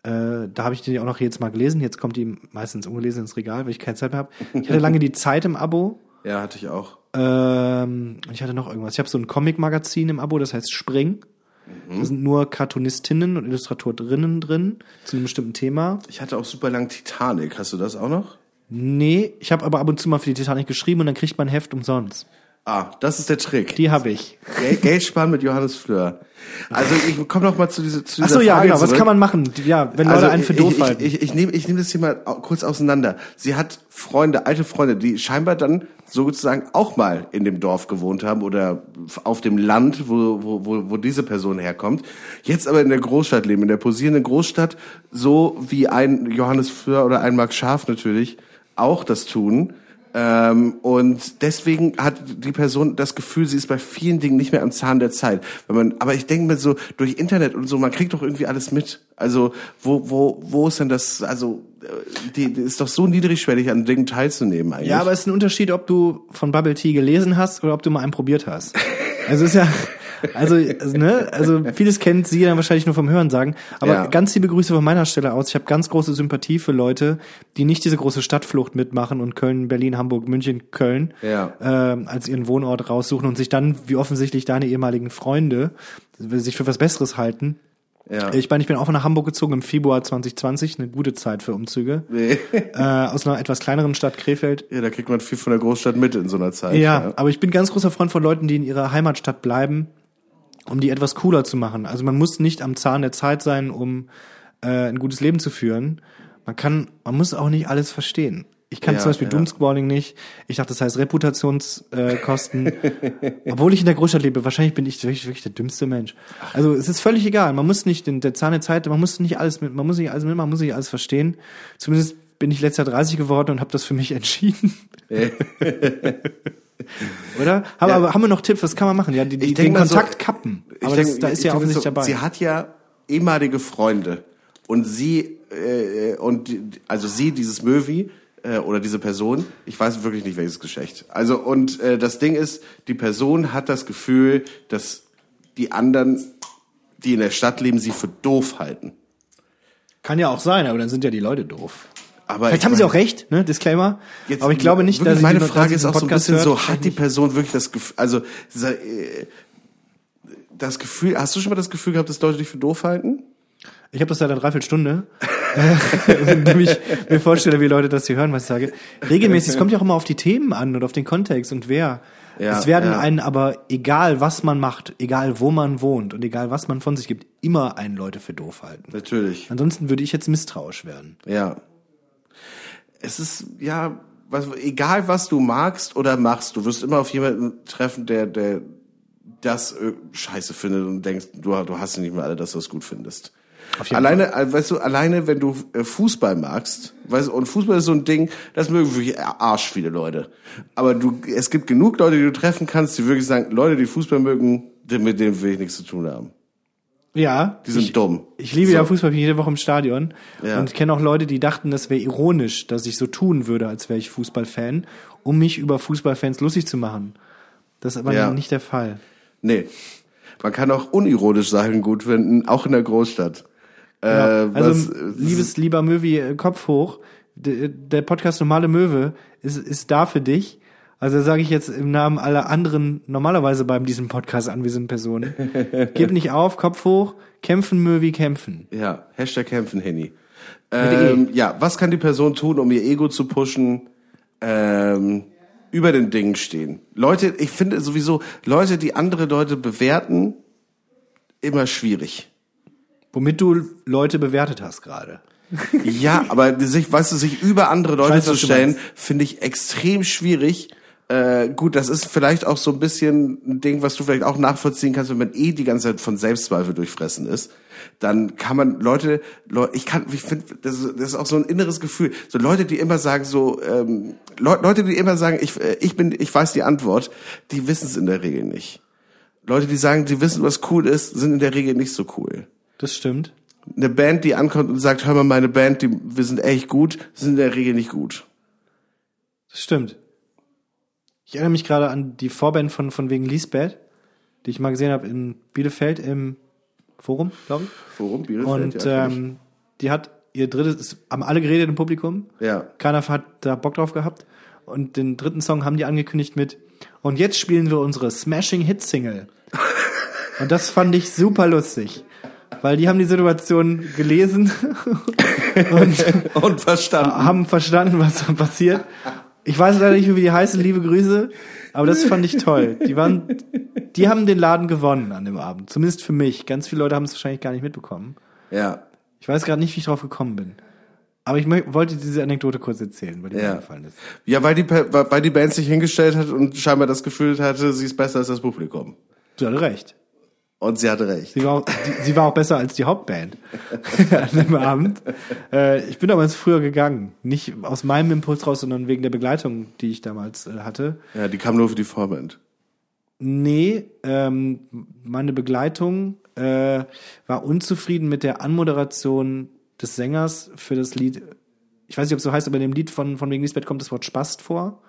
Äh, da habe ich die auch noch jetzt mal gelesen. Jetzt kommt die meistens ungelesen ins Regal, weil ich keine Zeit mehr habe. Ich hatte lange die Zeit im Abo. ja, hatte ich auch. Ähm, ich hatte noch irgendwas. Ich habe so ein Comic-Magazin im Abo, das heißt Spring. Da sind nur Cartoonistinnen und Illustratorinnen drin zu einem bestimmten Thema. Ich hatte auch super lang Titanic. Hast du das auch noch? Nee, ich habe aber ab und zu mal für die Titanic geschrieben und dann kriegt man ein Heft umsonst. Ah, das ist der Trick. Die habe ich. Geld, Geld sparen mit Johannes Fleur. Also ich komme noch mal zu, diese, zu Ach dieser so, ja, Frage genau. Was zurück. kann man machen? Ja, wenn Leute einen für Also ich, doof halten. Ich, ich, ich nehme ich nehm das hier mal kurz auseinander. Sie hat Freunde, alte Freunde, die scheinbar dann sozusagen auch mal in dem Dorf gewohnt haben oder auf dem Land, wo, wo, wo, wo diese Person herkommt. Jetzt aber in der Großstadt leben, in der posierenden Großstadt, so wie ein Johannes Fleur oder ein Max Scharf natürlich auch das tun. Ähm, und deswegen hat die Person das Gefühl, sie ist bei vielen Dingen nicht mehr am Zahn der Zeit. Wenn man, aber ich denke mir so, durch Internet und so, man kriegt doch irgendwie alles mit. Also, wo, wo, wo ist denn das, also, äh, die, die ist doch so niedrigschwellig an Dingen teilzunehmen eigentlich. Ja, aber es ist ein Unterschied, ob du von Bubble Tea gelesen hast oder ob du mal einen probiert hast. Also ist ja, also, also, ne, also vieles kennt sie dann wahrscheinlich nur vom Hören sagen. Aber Ja. ganz liebe Grüße von meiner Stelle aus. Ich habe ganz große Sympathie für Leute, die nicht diese große Stadtflucht mitmachen und Köln, Berlin, Hamburg, München, Köln Ja. ähm, als ihren Wohnort raussuchen und sich dann, wie offensichtlich deine ehemaligen Freunde, sich für was Besseres halten. ja. Ich meine, ich bin auch nach Hamburg gezogen im Februar 2020, eine gute Zeit für Umzüge. Nee. Äh, aus einer etwas kleineren Stadt Krefeld ja, da kriegt man viel von der Großstadt mit in so einer Zeit. ja, aber ich bin ganz großer Freund von Leuten, die in ihrer Heimatstadt bleiben, um die etwas cooler zu machen. Also man muss nicht am Zahn der Zeit sein, um äh, ein gutes Leben zu führen. Man kann, man muss auch nicht alles verstehen. Ich kann Ja, zum Beispiel ja. Doomscrolling nicht. Ich dachte, das heißt Reputationskosten. Äh. Obwohl ich in der Großstadt lebe, wahrscheinlich bin ich wirklich, wirklich der dümmste Mensch. Also es ist völlig egal. Man muss nicht den der Zahn der Zeit, man muss nicht alles mit, man muss nicht alles mit, man muss nicht alles verstehen. Zumindest bin ich letztes Jahr 30 geworden und habe das für mich entschieden. Oder? Haben, Ja. aber, haben wir noch Tipps? Was kann man machen? Ja, die, die, den mal so- Kontakt kappen. Aber denk- das, da ist ja offensichtlich so, dabei. Sie hat ja ehemalige Freunde und sie äh, und also sie dieses Möwi äh, oder diese Person, ich weiß wirklich nicht welches Geschlecht. Also und äh, das Ding ist, die Person hat das Gefühl, dass die anderen, die in der Stadt leben, sie für doof halten. Kann ja auch sein, aber dann sind ja die Leute doof. Aber Vielleicht ich haben sie mein- auch recht, ne? Disclaimer. Jetzt, aber ich glaube nicht, wirklich, dass sie meine Frage sie ist auch so ein Podcast bisschen so, hört. hat die Person wirklich das Gefühl, also äh, das Gefühl, hast du schon mal das Gefühl gehabt, dass Leute dich für doof halten? Ich habe das seit einer Dreiviertelstunde, indem ich mir vorstelle, wie Leute das hier hören, was ich sage. Regelmäßig, es kommt ja auch immer auf die Themen an und auf den Kontext und wer. Ja, es werden ja. einen aber, egal was man macht, egal wo man wohnt und egal was man von sich gibt, immer einen Leute für doof halten. Natürlich. Ansonsten würde ich jetzt misstrauisch werden. Ja. Es ist, ja, was, egal was du magst oder machst, du wirst immer auf jemanden treffen, der, der das äh, scheiße findet und denkst, du, du hast ja nicht mehr alle, dass du es gut findest. Alleine, äh, weißt du, alleine wenn du äh, Fußball magst, weißt du, und Fußball ist so ein Ding, das mögen wirklich arsch viele Leute. Aber du, es gibt genug Leute, die du treffen kannst, die wirklich sagen, Leute, die Fußball mögen, mit denen will ich nichts zu tun haben. Ja. Die sind ich, dumm. Ich liebe So. ja Fußball, bin jede Woche im Stadion. Ja. Und ich kenne auch Leute, die dachten, das wäre ironisch, dass ich so tun würde, als wäre ich Fußballfan, um mich über Fußballfans lustig zu machen. Das ist aber Ja. nicht der Fall. Nee. Man kann auch unironisch Sachen gut finden, auch in der Großstadt. Ja, Äh, also, was- liebes, lieber Möwi, äh, Kopf hoch. D- Der Podcast Normale Möwe ist, ist da für dich. Also sage ich jetzt im Namen aller anderen normalerweise bei diesem Podcast anwesenden Personen. Gib nicht auf, Kopf hoch, kämpfen Möwi, kämpfen. Ja, Hashtag kämpfen, Henny. E. Ähm, ja, was kann die Person tun, um ihr Ego zu pushen? Ähm, über den Dingen stehen. Leute, ich finde sowieso, Leute, die andere Leute bewerten, immer schwierig. Womit du Leute bewertet hast gerade. Ja, aber sich, weißt du, sich über andere Leute weiß, zu stellen, finde ich extrem schwierig. Äh, gut, das ist vielleicht auch so ein bisschen ein Ding, was du vielleicht auch nachvollziehen kannst, wenn man eh die ganze Zeit von Selbstzweifel durchfressen ist. Dann kann man Leute, Leu- ich kann, ich finde, das, ist- das ist auch so ein inneres Gefühl. So Leute, die immer sagen, so ähm, Leu- Leute, die immer sagen, ich, äh, ich bin, ich weiß die Antwort, die wissen es in der Regel nicht. Leute, die sagen, die wissen, was cool ist, sind in der Regel nicht so cool Das stimmt. eine Band, die ankommt und sagt, hör mal, meine Band, die, wir sind echt gut, sind in der Regel nicht gut. Das stimmt. Ich erinnere mich gerade an die Vorband von, von wegen Lisbeth, die ich mal gesehen habe in Bielefeld im Forum, glaube ich. Worum? Bielefeld? Und ja, ähm, die hat ihr drittes, haben alle geredet im Publikum. ja. Keiner hat da Bock drauf gehabt. Und den dritten Song haben die angekündigt mit Und jetzt spielen wir unsere Smashing Hit Single. Und das fand ich super lustig. Weil die haben die Situation gelesen und Und verstanden. haben verstanden, was da passiert. Ich weiß leider nicht, wie die heißen, liebe Grüße, aber das fand ich toll. Die waren, die haben den Laden gewonnen an dem Abend. Zumindest für mich. Ganz viele Leute haben es wahrscheinlich gar nicht mitbekommen. Ja. Ich weiß gerade nicht, wie ich drauf gekommen bin. Aber ich wollte diese Anekdote kurz erzählen, weil die mir Ja. eingefallen ist. Ja, weil die, weil die Band sich hingestellt hat und scheinbar das Gefühl hatte, sie ist besser als das Publikum. Du hattest recht. Und sie hatte recht. Sie war auch, sie war auch besser als die Hauptband an dem Abend. Äh, ich bin damals früher gegangen. Nicht aus meinem Impuls raus, sondern wegen der Begleitung, die ich damals äh, hatte. Ja, die kam nur für die Vorband. Nee, ähm, meine Begleitung äh, war unzufrieden mit der Anmoderation des Sängers für das Lied. Ich weiß nicht, ob es so heißt, aber in dem Lied von, von wegen Lisbeth kommt das Wort Spast vor.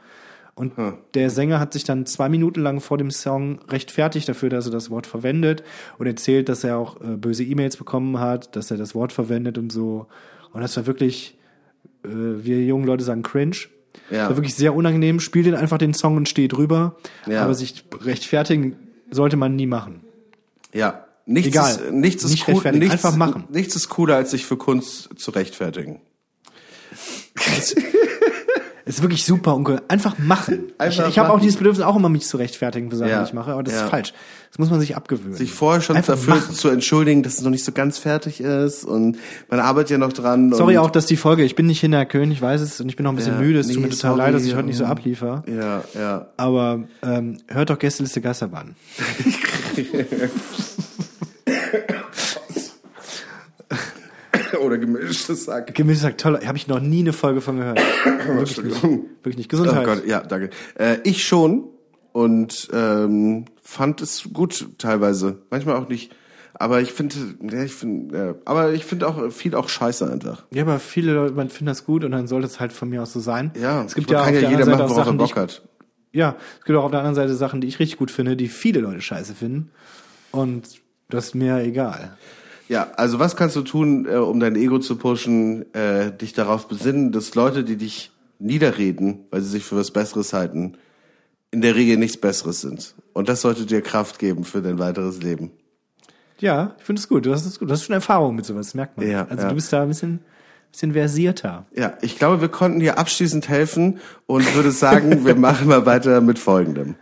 Und der Sänger hat sich dann zwei Minuten lang vor dem Song rechtfertigt dafür, dass er das Wort verwendet und erzählt, dass er auch äh, böse E-Mails bekommen hat, dass er das Wort verwendet und so. Und das war wirklich, äh, wir jungen Leute sagen cringe. Ja. Das war wirklich sehr unangenehm. Spielt den einfach den Song und steht drüber. Ja. Aber sich rechtfertigen sollte man nie machen. Ja. Nichts Egal. ist, nichts ist Nicht cool, nichts, einfach machen. Nichts ist cooler, als sich für Kunst zu rechtfertigen. Es ist wirklich super uncool. Einfach machen. Einfach ich ich habe auch dieses Bedürfnis, auch immer mich zu rechtfertigen für Sachen, Ja. die ich mache. Aber das Ja. ist falsch. Das muss man sich abgewöhnen. Sich vorher schon Einfach dafür machen. zu entschuldigen, dass es noch nicht so ganz fertig ist und man arbeitet ja noch dran. Sorry auch, dass die Folge, ich bin nicht hinter Köln, ich weiß es und ich bin auch ein bisschen Ja, müde. Es tut nee, mir total sorry, leid, dass ich heute nicht so abliefer. Ja, ja. Aber ähm, hört doch Gästeliste Geisterbahn. Oder gemischtes Sack. Gemisch sagt, toll, habe ich noch nie eine Folge von gehört. wirklich nicht. Wirklich nicht. Gesundheit. Oh Gott, ja, danke. Äh, ich schon und ähm, fand es gut teilweise, manchmal auch nicht. Aber ich finde, ja, ich finde, ja, aber ich finde auch viel auch Scheiße einfach. Ja, aber viele Leute man finden das gut und dann sollte es halt von mir aus so sein. Ja, es gibt ja kann auf ja der jeder Seite machen, worauf er Sachen, Bock hat. ja, es gibt auch auf der anderen Seite Sachen, die ich richtig gut finde, die viele Leute scheiße finden. Und das ist mir egal. Ja, also was kannst du tun, äh, um dein Ego zu pushen, äh, dich darauf besinnen, dass Leute, die dich niederreden, weil sie sich für was Besseres halten, in der Regel nichts Besseres sind. Und das sollte dir Kraft geben für dein weiteres Leben. Ja, ich finde es gut. Du hast es gut. Du hast schon Erfahrung mit sowas, das merkt man. Ja, also ja. du bist da ein bisschen, bisschen versierter. Ja, ich glaube, wir konnten dir abschließend helfen und würde sagen, wir machen mal weiter mit Folgendem.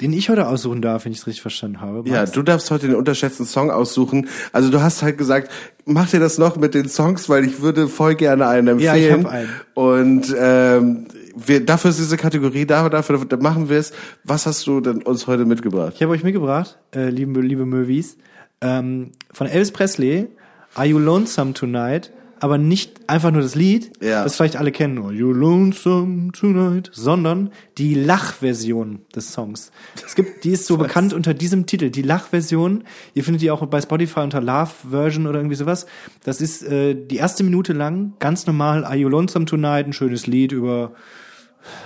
Den ich heute aussuchen darf, wenn ich es richtig verstanden habe. Ja, du darfst heute den unterschätzten Song aussuchen. Also du hast halt gesagt, mach dir das noch mit den Songs, weil ich würde voll gerne einen Ja, ich empfehlen. hab einen. Und ähm, wir, dafür ist diese Kategorie da, dafür, dafür machen wir es. Was hast du denn uns heute mitgebracht? Ich habe euch mitgebracht, äh, liebe, liebe Movies, ähm, von Elvis Presley, Are You Lonesome Tonight? Aber nicht einfach nur das Lied, Ja. das vielleicht alle kennen, Are You Lonesome Tonight, sondern die Lachversion des Songs. Es gibt, die ist so bekannt unter diesem Titel, die Lachversion. Ihr findet die auch bei Spotify unter Love Version oder irgendwie sowas. Das ist äh, die erste Minute lang, ganz normal, Are You Lonesome Tonight, ein schönes Lied über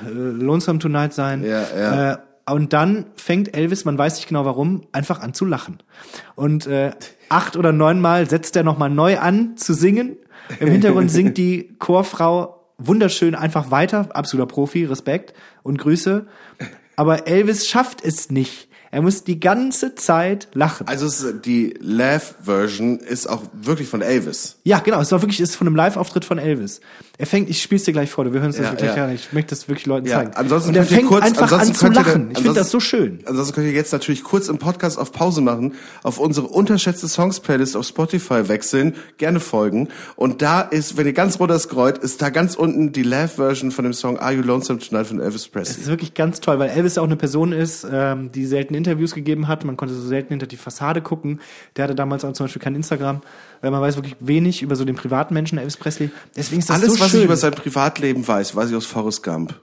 äh, Lonesome Tonight sein. Ja, ja. Äh, und dann fängt Elvis, man weiß nicht genau warum, einfach an zu lachen. Und äh, acht oder neunmal setzt er nochmal neu an zu singen. Im Hintergrund singt die Chorfrau wunderschön einfach weiter. Absoluter Profi, Respekt und Grüße. Aber Elvis schafft es nicht. Er muss die ganze Zeit lachen. Also die Laugh-Version ist auch wirklich von Elvis. Ja, genau. Es auch wirklich ist von einem Live-Auftritt von Elvis. Er fängt, ich spiel's dir gleich vor, wir hören uns das Ja, wirklich ja. an. Ich möchte das wirklich Leuten Ja, zeigen. ansonsten und er könnt ihr fängt kurz- einfach ansonsten an zu könnt ihr dann- lachen. Ich finde das so schön. Ansonsten könnt ihr jetzt natürlich kurz im Podcast auf Pause machen, auf unsere unterschätzte Songs-Playlist auf Spotify wechseln, gerne folgen. Und da ist, wenn ihr ganz runter scrollt, ist da ganz unten die Laugh-Version von dem Song Are You Lonesome Tonight von Elvis Das Presley. ist wirklich ganz toll, weil Elvis auch eine Person ist, ähm, die selten Interviews gegeben hat. Man konnte so selten hinter die Fassade gucken. Der hatte damals auch zum Beispiel kein Instagram, weil man weiß wirklich wenig über so den privaten Menschen Elvis Presley. Deswegen ist das Alles, so was schön. ich über sein Privatleben weiß, weiß ich aus Forrest Gump.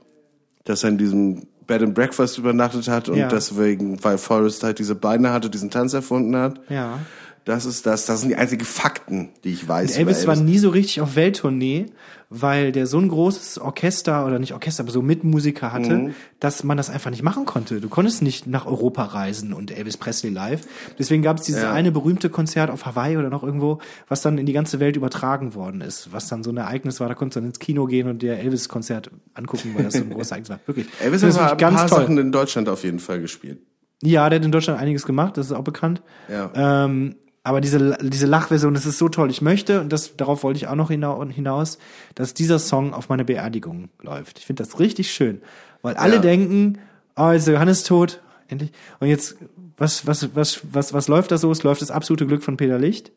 Dass er in diesem Bed and Breakfast übernachtet hat und Ja. deswegen, weil Forrest halt diese Beine hatte, diesen Tanz erfunden hat. ja. Das ist das, das sind die einzigen Fakten, die ich weiß. Elvis über war nie so richtig auf Welttournee, weil der so ein großes Orchester oder nicht Orchester, aber so Mitmusiker hatte, Mhm. dass man das einfach nicht machen konnte. Du konntest nicht nach Europa reisen und Elvis Presley live. Deswegen gab es dieses Ja. eine berühmte Konzert auf Hawaii oder noch irgendwo, was dann in die ganze Welt übertragen worden ist, was dann so ein Ereignis war. Da konntest du dann ins Kino gehen und dir Elvis-Konzert angucken, weil das so ein großes Ereignis war. Wirklich. Elvis das hat ein paar ganz toll. Sachen in Deutschland auf jeden Fall gespielt. Ja, der hat in Deutschland einiges gemacht, das ist auch bekannt. Ja. Ähm, aber diese, diese Lachversion, das ist so toll. Ich möchte, und das, darauf wollte ich auch noch hinau- hinaus, dass dieser Song auf meine Beerdigung läuft. Ich finde das richtig schön. Weil alle Ja. denken, oh, jetzt ist der Johannes tot, endlich. Und jetzt, was, was, was, was, was läuft da so? Es läuft das absolute Glück von Peter Licht.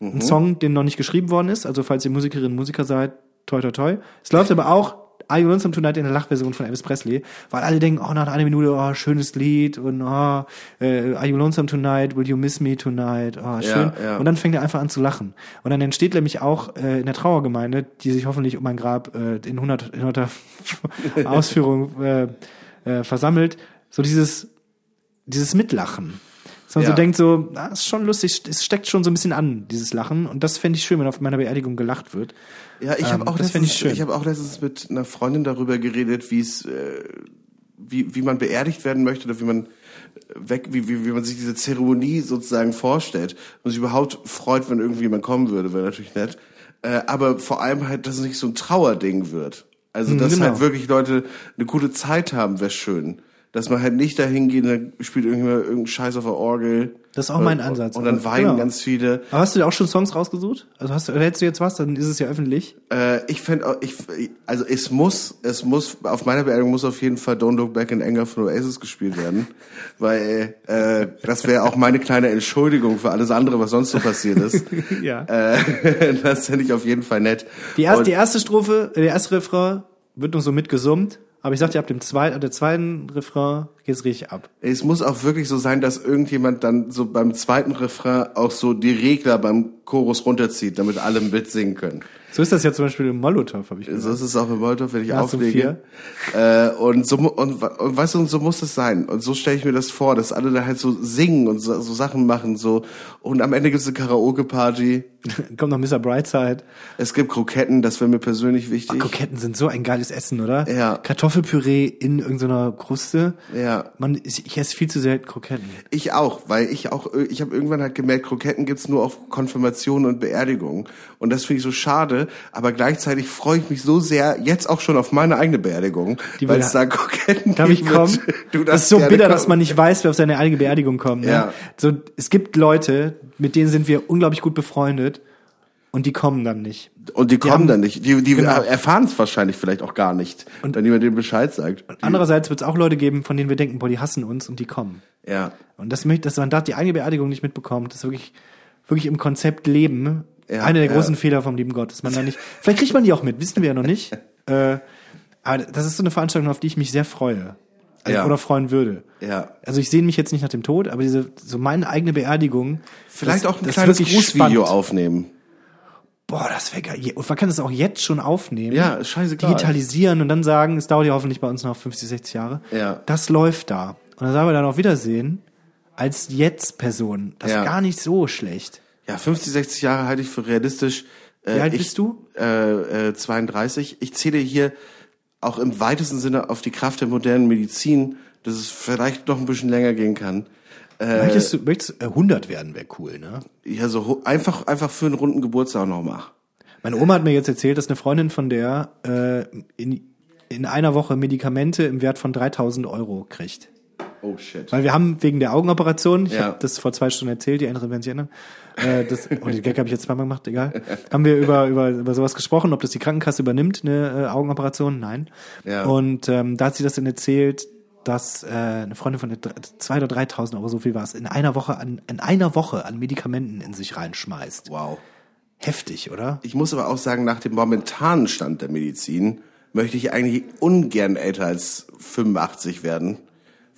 Mhm. Ein Song, den noch nicht geschrieben worden ist. Also, falls ihr Musikerinnen und Musiker seid, toi, toi, toi. Es läuft aber auch Are You Lonesome Tonight in der Lachversion von Elvis Presley, weil alle denken, oh, nach einer Minute, oh, schönes Lied und oh, äh, Are You Lonesome Tonight, Will You Miss Me Tonight, oh, schön. ja. Und dann fängt er einfach an zu lachen. Und dann entsteht nämlich auch äh, in der Trauergemeinde, die sich hoffentlich um mein Grab äh, in 100, in 100 Ausführung äh, äh, versammelt, so dieses, dieses Mitlachen. Dass man Ja. so denkt, so, ah, ist schon lustig, es steckt schon so ein bisschen an, dieses Lachen. Und das fände ich schön, wenn auf meiner Beerdigung gelacht wird. Ja, ich Ähm, habe auch das letztens, ich schön. ich habe auch letztens mit einer Freundin darüber geredet, wie es, äh, wie, wie man beerdigt werden möchte oder wie man weg, wie, wie, wie man sich diese Zeremonie sozusagen vorstellt und sich überhaupt freut, wenn irgendwie jemand kommen würde, wäre natürlich nett. Äh, aber vor allem halt, dass es nicht so ein Trauerding wird. Also, dass genau. halt wirklich Leute eine gute Zeit haben, wäre schön. Dass man halt nicht dahin geht, und dann spielt irgendjemand irgendeinen Scheiß auf der Orgel. Das ist auch mein Und- Ansatz. Und dann weinen genau. ganz viele. Aber hast du dir auch schon Songs rausgesucht? Also hast du, hättest du jetzt was, dann ist es ja öffentlich. Äh, ich fände, auch- ich, also es muss, es muss, auf meiner Beerdigung muss auf jeden Fall Don't Look Back in Anger von Oasis gespielt werden, weil äh, das wäre auch meine kleine Entschuldigung für alles andere, was sonst so passiert ist. Ja. äh, das fände ich auf jeden Fall nett. Die erste, Und- die erste Strophe, der erste Refrain wird nur so mitgesummt. Aber ich sag dir, ab dem zweiten, ab der zweiten Refrain geht's richtig ab. Es muss auch wirklich so sein, dass irgendjemand dann so beim zweiten Refrain auch so die Regler beim Chorus runterzieht, damit alle mitsingen können. So ist das ja zum Beispiel im Molotow, habe ich So gesagt. ist es auch im Molotov, wenn ich so auflege. Äh, und so und, und weißt du, so muss es sein. Und so stelle ich mir das vor, dass alle da halt so singen und so, so Sachen machen so. Und am Ende gibt's eine Karaoke-Party. Kommt noch Mr. Brightside. Es gibt Kroketten, das wäre mir persönlich wichtig. Kroketten sind so ein geiles Essen, oder? Ja. Kartoffelpüree in irgendeiner Kruste. Ja. Man, ich, ich esse viel zu selten Kroketten. Ich auch, weil ich auch, ich habe irgendwann halt gemerkt, Kroketten gibt's nur auf Konfirmationen und Beerdigungen. Und das finde ich so schade, aber gleichzeitig freue ich mich so sehr, jetzt auch schon auf meine eigene Beerdigung, Die weil es da Kroketten Darf ich kommen? Du das ist so bitter, kommen. dass man nicht weiß, wer auf seine eigene Beerdigung kommt. Ne? Ja. So, es gibt Leute, mit denen sind wir unglaublich gut befreundet. und die kommen dann nicht. Und die kommen haben- dann nicht. Die, die Genau. erfahren es wahrscheinlich vielleicht auch gar nicht, wenn jemand denen Bescheid sagt. Andererseits wird es auch Leute geben, von denen wir denken, boah, die hassen uns und die kommen. Ja. Und das möchte, dass man da die eigene Beerdigung nicht mitbekommt, das ist wirklich, wirklich im Konzept Leben Ja, einer der ja. großen Fehler vom lieben Gott, dass man da nicht, vielleicht kriegt man die auch mit, wissen wir ja noch nicht. äh, aber das ist so eine Veranstaltung, auf die ich mich sehr freue. Also, Ja. Oder freuen würde. Ja. Also ich sehne mich jetzt nicht nach dem Tod, aber diese, so meine eigene Beerdigung. Vielleicht das, auch ein kleines Grußvideo aufnehmen. Boah, das wäre geil. Und man kann das auch jetzt schon aufnehmen. Ja, scheißegal. Digitalisieren und dann sagen, es dauert ja hoffentlich bei uns noch 50, 60 Jahre. Ja. Das läuft da. Und dann sagen wir dann auf Wiedersehen als Jetzt-Person. Das Ja. ist gar nicht so schlecht. Ja, 50, 60 Jahre halte ich für realistisch. Äh, Wie alt ich, bist du? Äh, äh, 32. Ich zähle hier auch im weitesten Sinne auf die Kraft der modernen Medizin, dass es vielleicht noch ein bisschen länger gehen kann. möchtest du, möchtest, äh, 100 werden, wäre cool, ne? Ja, so einfach, einfach für einen runden Geburtstag noch mal. Meine Oma hat mir jetzt erzählt, dass eine Freundin von der äh, in, in einer Woche Medikamente im Wert von 3000 Euro kriegt. Oh shit. Weil wir haben wegen der Augenoperation, ich Ja. habe das vor zwei Stunden erzählt, die Älteren werden sich erinnern, äh, das, und den Gag habe ich jetzt zweimal gemacht, egal. Haben wir über, über, über sowas gesprochen, ob das die Krankenkasse übernimmt, eine äh, Augenoperation? Nein. Ja. Und ähm, da hat sie das dann erzählt, dass äh, eine Freundin von der dr- zwei oder 3.000 Euro, so viel war es, in einer Woche an, in einer Woche an Medikamenten in sich reinschmeißt. Wow. Heftig, oder? Ich muss aber auch sagen, nach dem momentanen Stand der Medizin möchte ich eigentlich ungern älter als 85 werden,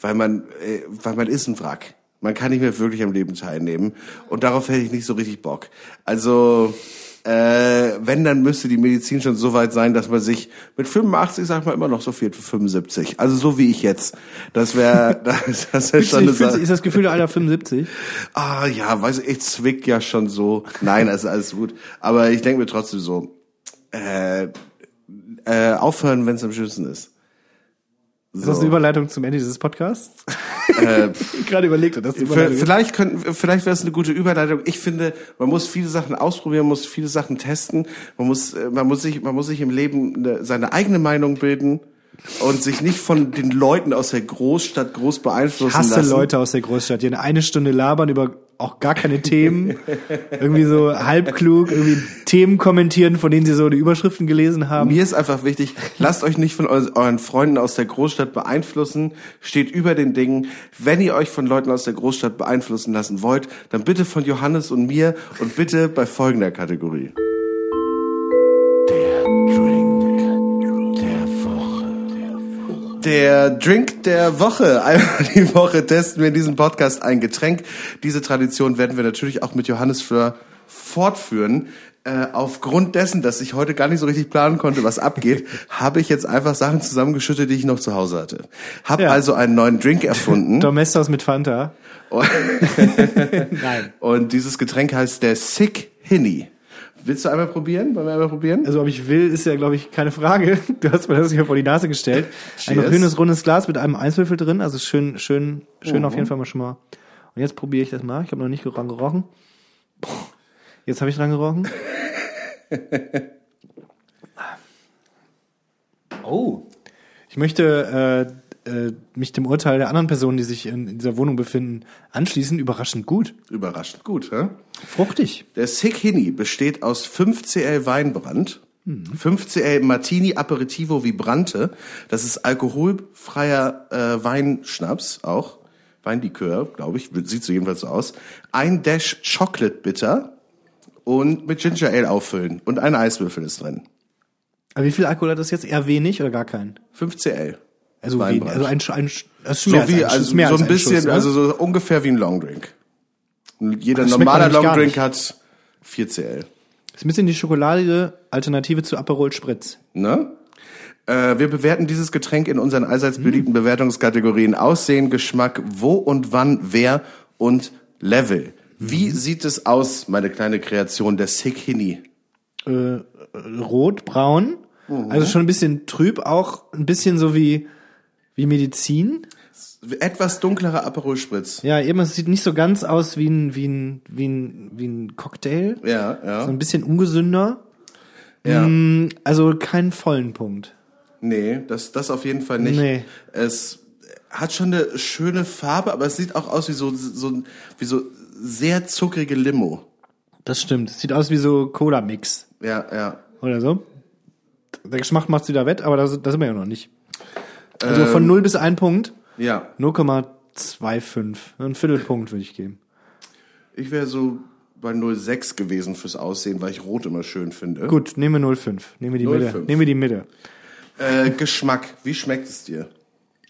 weil man, äh, weil man ist ein Wrack. Man kann nicht mehr wirklich am Leben teilnehmen und darauf hätte ich nicht so richtig Bock. Also äh, wenn, dann müsste die Medizin schon so weit sein, dass man sich mit 85, sag mal, immer noch so viel für 75. Also so wie ich jetzt. Das wäre das, das wär schon eine Sache. ist das Gefühl der Alter 75? Ah ja, weiß ich, ich zwick ja schon so. Nein, also alles gut. Aber ich denke mir trotzdem so, äh, äh, aufhören, wenn es am schönsten ist. Ist das eine Überleitung zum Ende dieses Podcasts? Äh, ich gerade überlegt, ob das die v- Überleitung ist. vielleicht könnten, vielleicht wäre es eine gute Überleitung. Ich finde, man muss viele Sachen ausprobieren, man muss viele Sachen testen. Man muss, äh, man muss sich, man muss sich im Leben eine, seine eigene Meinung bilden und sich nicht von den Leuten aus der Großstadt groß Ich beeinflussen hasse lassen. Leute aus der Großstadt, die in eine Stunde labern über auch gar keine Themen, irgendwie so halbklug, irgendwie Themen kommentieren, von denen sie so die Überschriften gelesen haben. Mir ist einfach wichtig, lasst euch nicht von eu euren Freunden aus der Großstadt beeinflussen, steht über den Dingen. Wenn ihr euch von Leuten aus der Großstadt beeinflussen lassen wollt, dann bitte von Johannes und mir und bitte bei folgender Kategorie. Der Drink der Woche. Einmal die Woche testen wir in diesem Podcast ein Getränk. Diese Tradition werden wir natürlich auch mit Johannes Fleur fortführen. Äh, aufgrund dessen, dass ich heute gar nicht so richtig planen konnte, was abgeht, habe ich jetzt einfach Sachen zusammengeschüttet, die ich noch zu Hause hatte. Hab Ja. also einen neuen Drink erfunden. Domestos mit Fanta. Nein. Und dieses Getränk heißt der Sick Hinny. Willst du einmal probieren? Wollen wir einmal probieren? Also ob ich will, ist ja, glaube ich, keine Frage. Du hast mir das hier vor die Nase gestellt. Ein grünes, rundes Glas mit einem Eiswürfel drin. Also schön, schön, schön auf jeden Fall mal schon mal. Und jetzt probiere ich das mal. Ich habe noch nicht dran gerochen. Boah. Jetzt habe ich dran gerochen. Oh. Ich möchte äh, äh, mich dem Urteil der anderen Personen, die sich in, in dieser Wohnung befinden, anschließen. Überraschend gut. Überraschend gut, hä? Fruchtig. Der Sick Hinny besteht aus 5cl Weinbrand, 5cl Martini Aperitivo Vibrante, das ist alkoholfreier äh, Weinschnaps auch, Weinlikör, glaube ich, sieht so jedenfalls so aus, ein Dash Chocolate Bitter und mit Ginger Ale auffüllen und ein Eiswürfel ist drin. Aber wie viel Alkohol hat das jetzt? Eher wenig oder gar keinen? 5cl. Also, wenig, also ein, ein, das ist So mehr als wie, ein, also mehr so als ein bisschen, Schuss, ne? also so ungefähr wie ein Longdrink. Jeder Das normaler Longdrink hat 4cl. ist ein bisschen die schokoladige Alternative zu Aperol Spritz. Ne? Äh, wir bewerten dieses Getränk in unseren allseits beliebten Bewertungskategorien Aussehen, Geschmack, wo und wann, wer und Level. Wie sieht es aus, meine kleine Kreation, der Sick Hinny? Äh, rot, braun, also schon ein bisschen trüb, auch ein bisschen so wie, wie Medizin. Etwas dunklerer Aperol Spritz. Ja, eben, es sieht nicht so ganz aus wie ein, wie ein, wie ein, wie ein Cocktail. Ja, ja. So ein bisschen ungesünder. ja. Mm, Also keinen vollen Punkt. Nee, das, das auf jeden Fall nicht. Nee. Es hat schon eine schöne Farbe, aber es sieht auch aus wie so, so, wie so sehr zuckrige Limo. Das stimmt. Es sieht aus wie so Cola-Mix Ja, ja. oder so. Der Geschmack macht's wieder wett, aber da, da sind wir ja noch nicht. Also von 0 bis 1 Punkt, Ja. 0,25. Ein Viertelpunkt würde ich geben. Ich wäre so bei 06 gewesen fürs Aussehen, weil ich Rot immer schön finde. Gut, nehmen wir 0,5. Nehmen wir die 0,5. Mitte. Nehmen wir die Mitte. Äh, Geschmack, wie schmeckt es dir?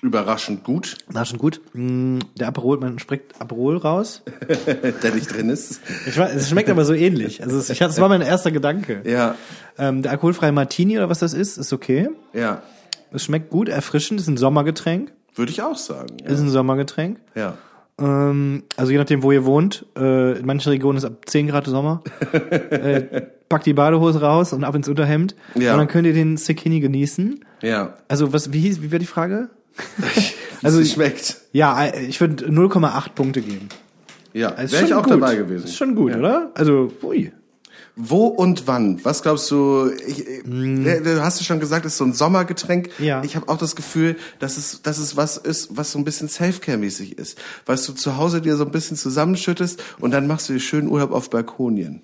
Überraschend gut, schon gut. Mm, Der Aperol, man schmeckt Aperol raus. der nicht drin ist. Ich weiß, es schmeckt aber so ähnlich. Also es, ich, hatte- das war mein erster Gedanke. Ja, Ähm, der alkoholfreie Martini oder was das ist, ist okay. ja. Es schmeckt gut, erfrischend, ist ein Sommergetränk. Würde ich auch sagen. Ist ein Sommergetränk. Ja. Ähm, also je nachdem, wo ihr wohnt, äh, in manchen Regionen ist ab 10 Grad Sommer. äh, packt die Badehose raus und ab ins Unterhemd. Ja. Und dann könnt ihr den Sikini genießen. Ja. Also was, wie hieß, wie war die Frage? Also es schmeckt. Ja, äh, ich würde 0,8 Punkte geben. Ja, Ist wäre ich auch gut. dabei gewesen. Ist schon gut, oder? Also, ui. Wo und wann? Was glaubst du? Ich, du hast du schon gesagt, es ist so ein Sommergetränk. Mm. Ja. Ich habe auch das Gefühl, dass es, dass es was ist, was so ein bisschen Selfcare-mäßig ist. Was du zu Hause dir so ein bisschen zusammenschüttest und dann machst du dir schönen Urlaub auf Balkonien.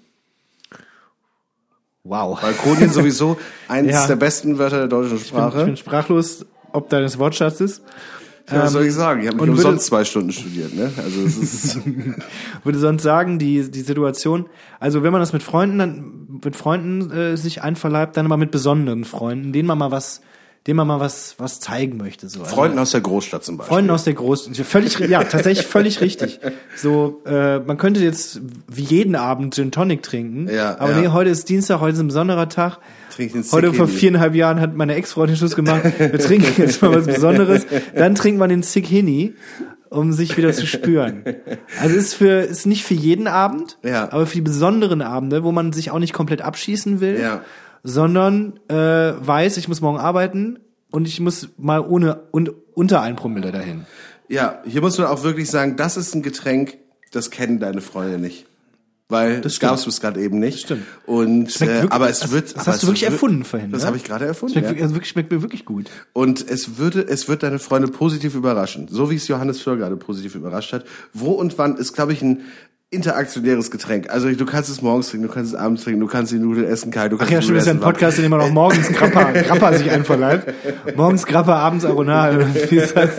Wow. Balkonien sowieso eines Ja. der besten Wörter der deutschen Ich bin, Sprache. ich bin sprachlos, ob deines Wortschatzes. Ja, was soll ich sagen? Ich habe nicht umsonst zwei Stunden studiert. Ne? Also es ist würde sonst sagen, die, die Situation, also wenn man das mit Freunden dann, mit Freunden äh, sich einverleibt, dann aber mit besonderen Freunden, denen man mal was, denen man mal was, was zeigen möchte. So. Also, Freunden aus der Großstadt zum Beispiel. Freunden aus der Großen, völlig, ja, tatsächlich völlig richtig. So, äh, man könnte jetzt wie jeden Abend Gin Tonic trinken, Ja, aber ja. nee, heute ist Dienstag, heute ist ein besonderer Tag. Heute vor viereinhalb Jahren hat meine Ex-Freundin Schluss gemacht. Wir trinken jetzt mal was Besonderes. Dann trinkt man den Sikini, um sich wieder zu spüren. Also ist für ist nicht für jeden Abend, Ja. aber für die besonderen Abende, wo man sich auch nicht komplett abschießen will, Ja. sondern äh, weiß, ich muss morgen arbeiten und ich muss mal ohne und unter ein Promille dahin. Ja, hier muss man auch wirklich sagen, das ist ein Getränk, das kennen deine Freunde nicht. Weil das stimmt. gab's bis gerade eben nicht. stimmt. Und Schmeckt äh, wirklich- aber es das- wird. das aber hast du es wirklich erfunden vorhin, Das oder? habe ich gerade erfunden. Schmeckt, Ja. also wirklich, schmeckt mir wirklich gut. Und es würde, es wird deine Freunde positiv überraschen, so wie es Johannes Föhr gerade positiv überrascht hat. Wo und wann ist, glaube ich, ein interaktionäres Getränk. Also du kannst es morgens trinken, du kannst es abends trinken, du kannst die Nudeln essen kalt, du Ach kannst ja, stimmt, Nudeln das ist ja ein. Podcast, in dem man auch morgens Grappa, Grappa sich einverleibt. Morgens Grappa, abends Aronal oder wie ist das?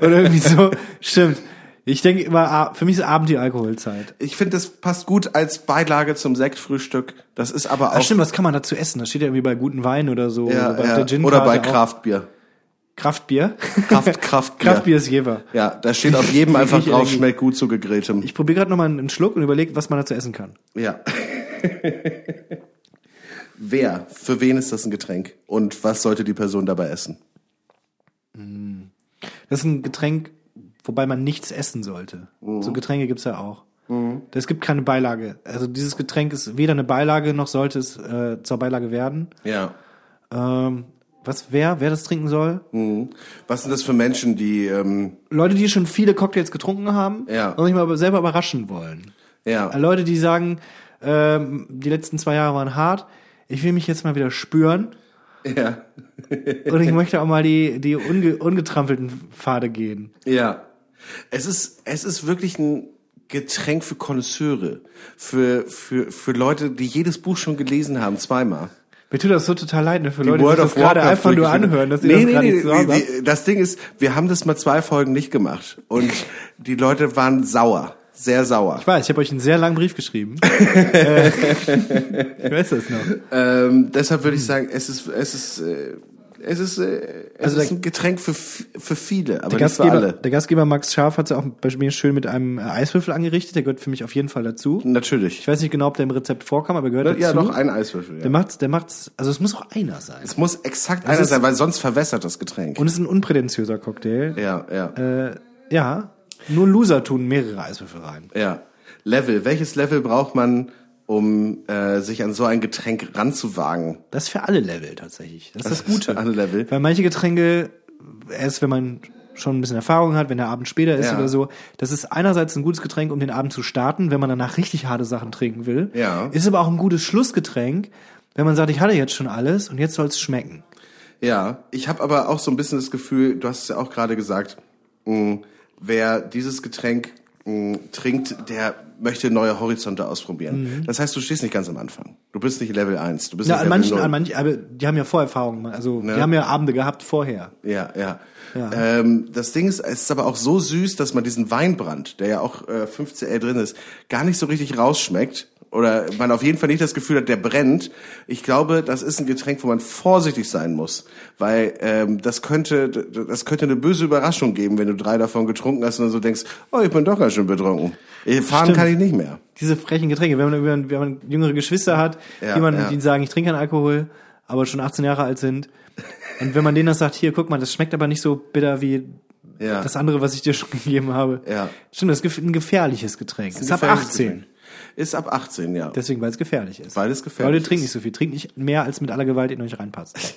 Oder irgendwie so. Stimmt. Ich denke immer, ah, für mich ist Abend die Alkoholzeit. Ich finde, das passt gut als Beilage zum Sektfrühstück. Das ist aber auch Ach stimmt, was kann man dazu essen? Das steht ja irgendwie bei guten Wein oder so. ja, oder bei ja, der Gin oder bei. Kraftbier. Kraftbier. Kraft, Kraftbier. Kraftbier ist Jever. Ja, da steht auf jedem einfach drauf, schmeckt gut zu gegrilltem. Ich probiere gerade nochmal einen Schluck und überlege, was man dazu essen kann. Ja. Wer? Für wen ist das ein Getränk? Und was sollte die Person dabei essen? Das ist ein Getränk, wobei man nichts essen sollte. Mhm. So Getränke gibt's ja auch. Es gibt keine Beilage. Also dieses Getränk ist weder eine Beilage, noch sollte es äh, zur Beilage werden. Ja. Ähm, was wer, wer das trinken soll? Was sind das für Menschen, die ähm, Leute, die schon viele Cocktails getrunken haben Ja. und sich mal selber überraschen wollen. ja, Äh, Leute, die sagen, ähm, die letzten zwei Jahre waren hart, ich will mich jetzt mal wieder spüren ja, und ich möchte auch mal die, die unge ungetrampelten Pfade gehen. ja. Es ist es ist wirklich ein Getränk für Konnoisseure, für für für Leute, die jedes Buch schon gelesen haben, zweimal. Mir tut das so total leid, ne, für Die Leute, die World das of gerade einfach nur anhören, dass ihr nee, das nee, gerade nee, nee, Das Ding ist, wir haben das mal zwei Folgen nicht gemacht und die Leute waren sauer, sehr sauer. Ich weiß, ich habe euch einen sehr langen Brief geschrieben. äh, ich weiß das noch. Ähm, deshalb würde ich sagen, es ist, es ist, äh, es ist, äh, es Also ist der- ein Getränk für, für viele, aber Der nicht für Gastgeber, alle. der Gastgeber Max Scharf hat es auch bei mir schön mit einem äh, Eiswürfel angerichtet. Der gehört für mich auf jeden Fall dazu. Ich Natürlich. weiß nicht genau, ob der im Rezept vorkam, aber er gehört dazu. Ja, doch, ein Eiswürfel. Der Ja. macht's, der macht's, also es muss auch einer sein. Es muss exakt Es einer sein, weil sonst verwässert das Getränk. Und es ist ein unprätentiöser Cocktail. ja, ja, Äh, ja, nur Loser tun mehrere Eiswürfel rein. ja. Level. Welches Level braucht man, um äh, sich an so ein Getränk ranzuwagen? Das ist für alle Level tatsächlich. Das ist das Das ist Gute. für alle Level. Weil manche Getränke, erst wenn man schon ein bisschen Erfahrung hat, wenn der Abend später ist Ja. oder so, das ist einerseits ein gutes Getränk, um den Abend zu starten, wenn man danach richtig harte Sachen trinken will. Ja. Ist aber auch ein gutes Schlussgetränk, wenn man sagt, ich hatte jetzt schon alles und jetzt soll es schmecken. Ja, ich habe aber auch so ein bisschen das Gefühl, du hast es ja auch gerade gesagt, mh, wer dieses Getränk mh, trinkt, der möchte neue Horizonte ausprobieren. Das heißt, du stehst nicht ganz am Anfang. Du bist nicht Level 1. Du bist Mhm. Ja, nicht an Level manchen, 0. an manchen, aber die haben ja Vorerfahrungen. Also die haben ja Abende gehabt vorher. Ja, ja. Ja. Ähm, das Ding ist, es ist aber auch so süß, dass man diesen Weinbrand, der ja auch äh, 5cl drin ist, gar nicht so richtig rausschmeckt. Oder man auf jeden Fall nicht das Gefühl hat, der brennt. Ich glaube, das ist ein Getränk, wo man vorsichtig sein muss. Weil ähm, das könnte das könnte eine böse Überraschung geben, wenn du drei davon getrunken hast und dann so denkst, oh, ich bin doch ganz schön betrunken. Äh, Fahren Stimmt. kann ich nicht mehr. Diese frechen Getränke. Wenn man, wenn man, jüngere Geschwister hat, Ja, die, man, ja. die sagen, ich trinke keinen Alkohol, aber schon 18 Jahre alt sind. Und wenn man denen das sagt, hier, guck mal, das schmeckt aber nicht so bitter wie Ja. das andere, was ich dir schon gegeben habe. Ja. Stimmt, das ist ein gefährliches Getränk. Ein ist ab gefährliches 18. Getränk. Ist ab 18, ja. Deswegen, weil es gefährlich ist. Weil es gefährlich Leute, trinkt nicht so viel. Trinkt nicht mehr, als mit aller Gewalt in euch reinpasst. Das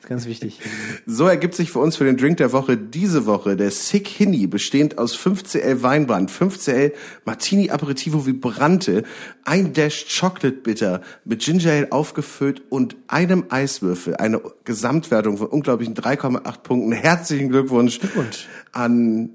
ist ganz wichtig. So ergibt sich für uns für den Drink der Woche diese Woche der Sick Hinny, bestehend aus 5cl Weinbrand, 5cl Martini Aperitivo Vibrante, ein Dash Chocolate Bitter mit Ginger Ale aufgefüllt und einem Eiswürfel. Eine Gesamtwertung von unglaublichen 3,8 Punkten. Herzlichen Glückwunsch, Glückwunsch. an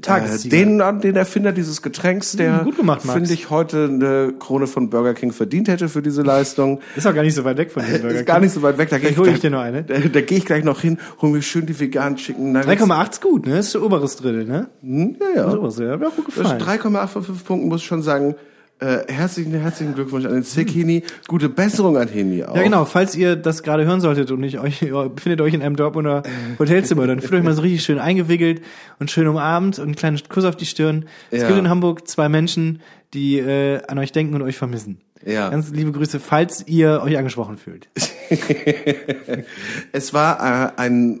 Tagessieger. den, den Erfinder dieses Getränks, der Hm, Max. finde ich heute eine Krone von Burger King verdient hätte für diese Leistung. Ist auch gar nicht so weit weg von dem Burger Ist gar King. nicht so weit weg. Da gehe ich gleich- dir noch eine. Da, da gehe ich gleich noch hin, hol mir schön die veganen Chicken Nuggets. 3,8 ist gut, ne? Ist der oberes Drittel, ne? Hm, Ja, ja. Das oberste, ja. Hat mir auch gut gefallen. 3,8 von 5 Punkten muss ich schon sagen. Äh, herzlichen, herzlichen Glückwunsch an den Sick Hini. Gute Besserung an Hini auch. Ja, genau. Falls ihr das gerade hören solltet und nicht euch, ihr befindet euch in einem Dortmunder Hotelzimmer, dann fühlt euch mal so richtig schön eingewickelt und schön umarmt und einen kleinen Kuss auf die Stirn. Es Ja. gibt in Hamburg zwei Menschen, die äh, an euch denken und euch vermissen. Ja. Ganz liebe Grüße, falls ihr euch angesprochen fühlt. Es war äh, ein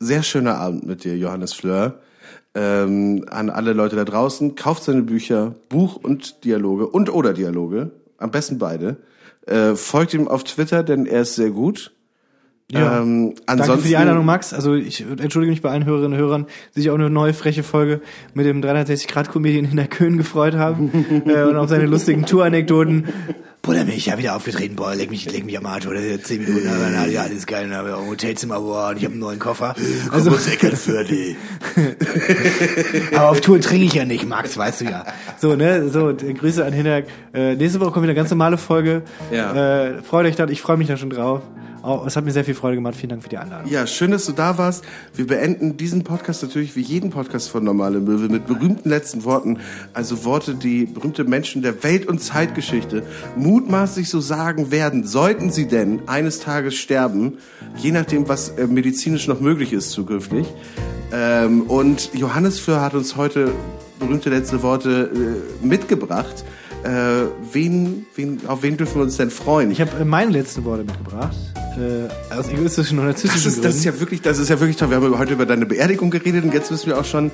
sehr schöner Abend mit dir, Johannes Fleur. Ähm, an alle Leute da draußen, kauft seine Bücher, Buch und Dialoge und oder Dialoge, am besten beide. Äh, folgt ihm auf Twitter, denn er ist sehr gut. Ja. Ähm, Danke ansonsten, für die Einladung, Max. Also ich entschuldige mich bei allen Hörerinnen und Hörern, die sich auch eine neue freche Folge mit dem 360-Grad-Comedian in der Köln gefreut haben äh, und auf seine lustigen Tour-Anekdoten. Bruder, bin ich ja wieder aufgetreten, boah, leg mich, leg mich am Arsch, oder zehn Minuten, aber na, ja, alles geil, dann haben wir auch ein Hotelzimmer, boah, und ich habe einen neuen Koffer. Also, für die. aber auf Tour trinke ich ja nicht, Max, weißt du ja. So, ne, so, Grüße an Hinterk. Äh, nächste Woche kommt wieder eine ganz normale Folge. Ja. Äh, freut euch da, ich freue mich da schon drauf. Auch, es hat mir sehr viel Freude gemacht, vielen Dank für die Einladung. Ja, schön, dass du da warst. Wir beenden diesen Podcast natürlich wie jeden Podcast von Normale Möwe mit berühmten letzten Worten. Also Worte, die berühmte Menschen der Welt- und Zeitgeschichte mutmaßlich so sagen werden, sollten sie denn eines Tages sterben, je nachdem, was äh, medizinisch noch möglich ist zukünftig. Ähm, und Johannes Fleur hat uns heute berühmte letzte Worte äh, mitgebracht. Äh, wen, wen, auf wen dürfen wir uns denn freuen? Ich habe äh, meine letzten Worte mitgebracht. Äh, aus egoistischen und Das narzisstischen ist, das ist Gründen. ja wirklich, das ist ja wirklich toll. Wir haben heute über deine Beerdigung geredet und jetzt wissen wir auch schon,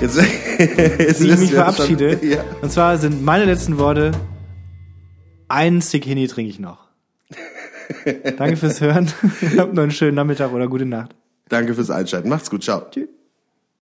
jetzt, jetzt wie ich mich verabschiede. Schon, ja. Und zwar sind meine letzten Worte, einen Sikini trinke ich noch. Danke fürs Hören. Habt noch einen schönen Nachmittag oder gute Nacht. Danke fürs Einschalten. Macht's gut. Ciao. Tschüss.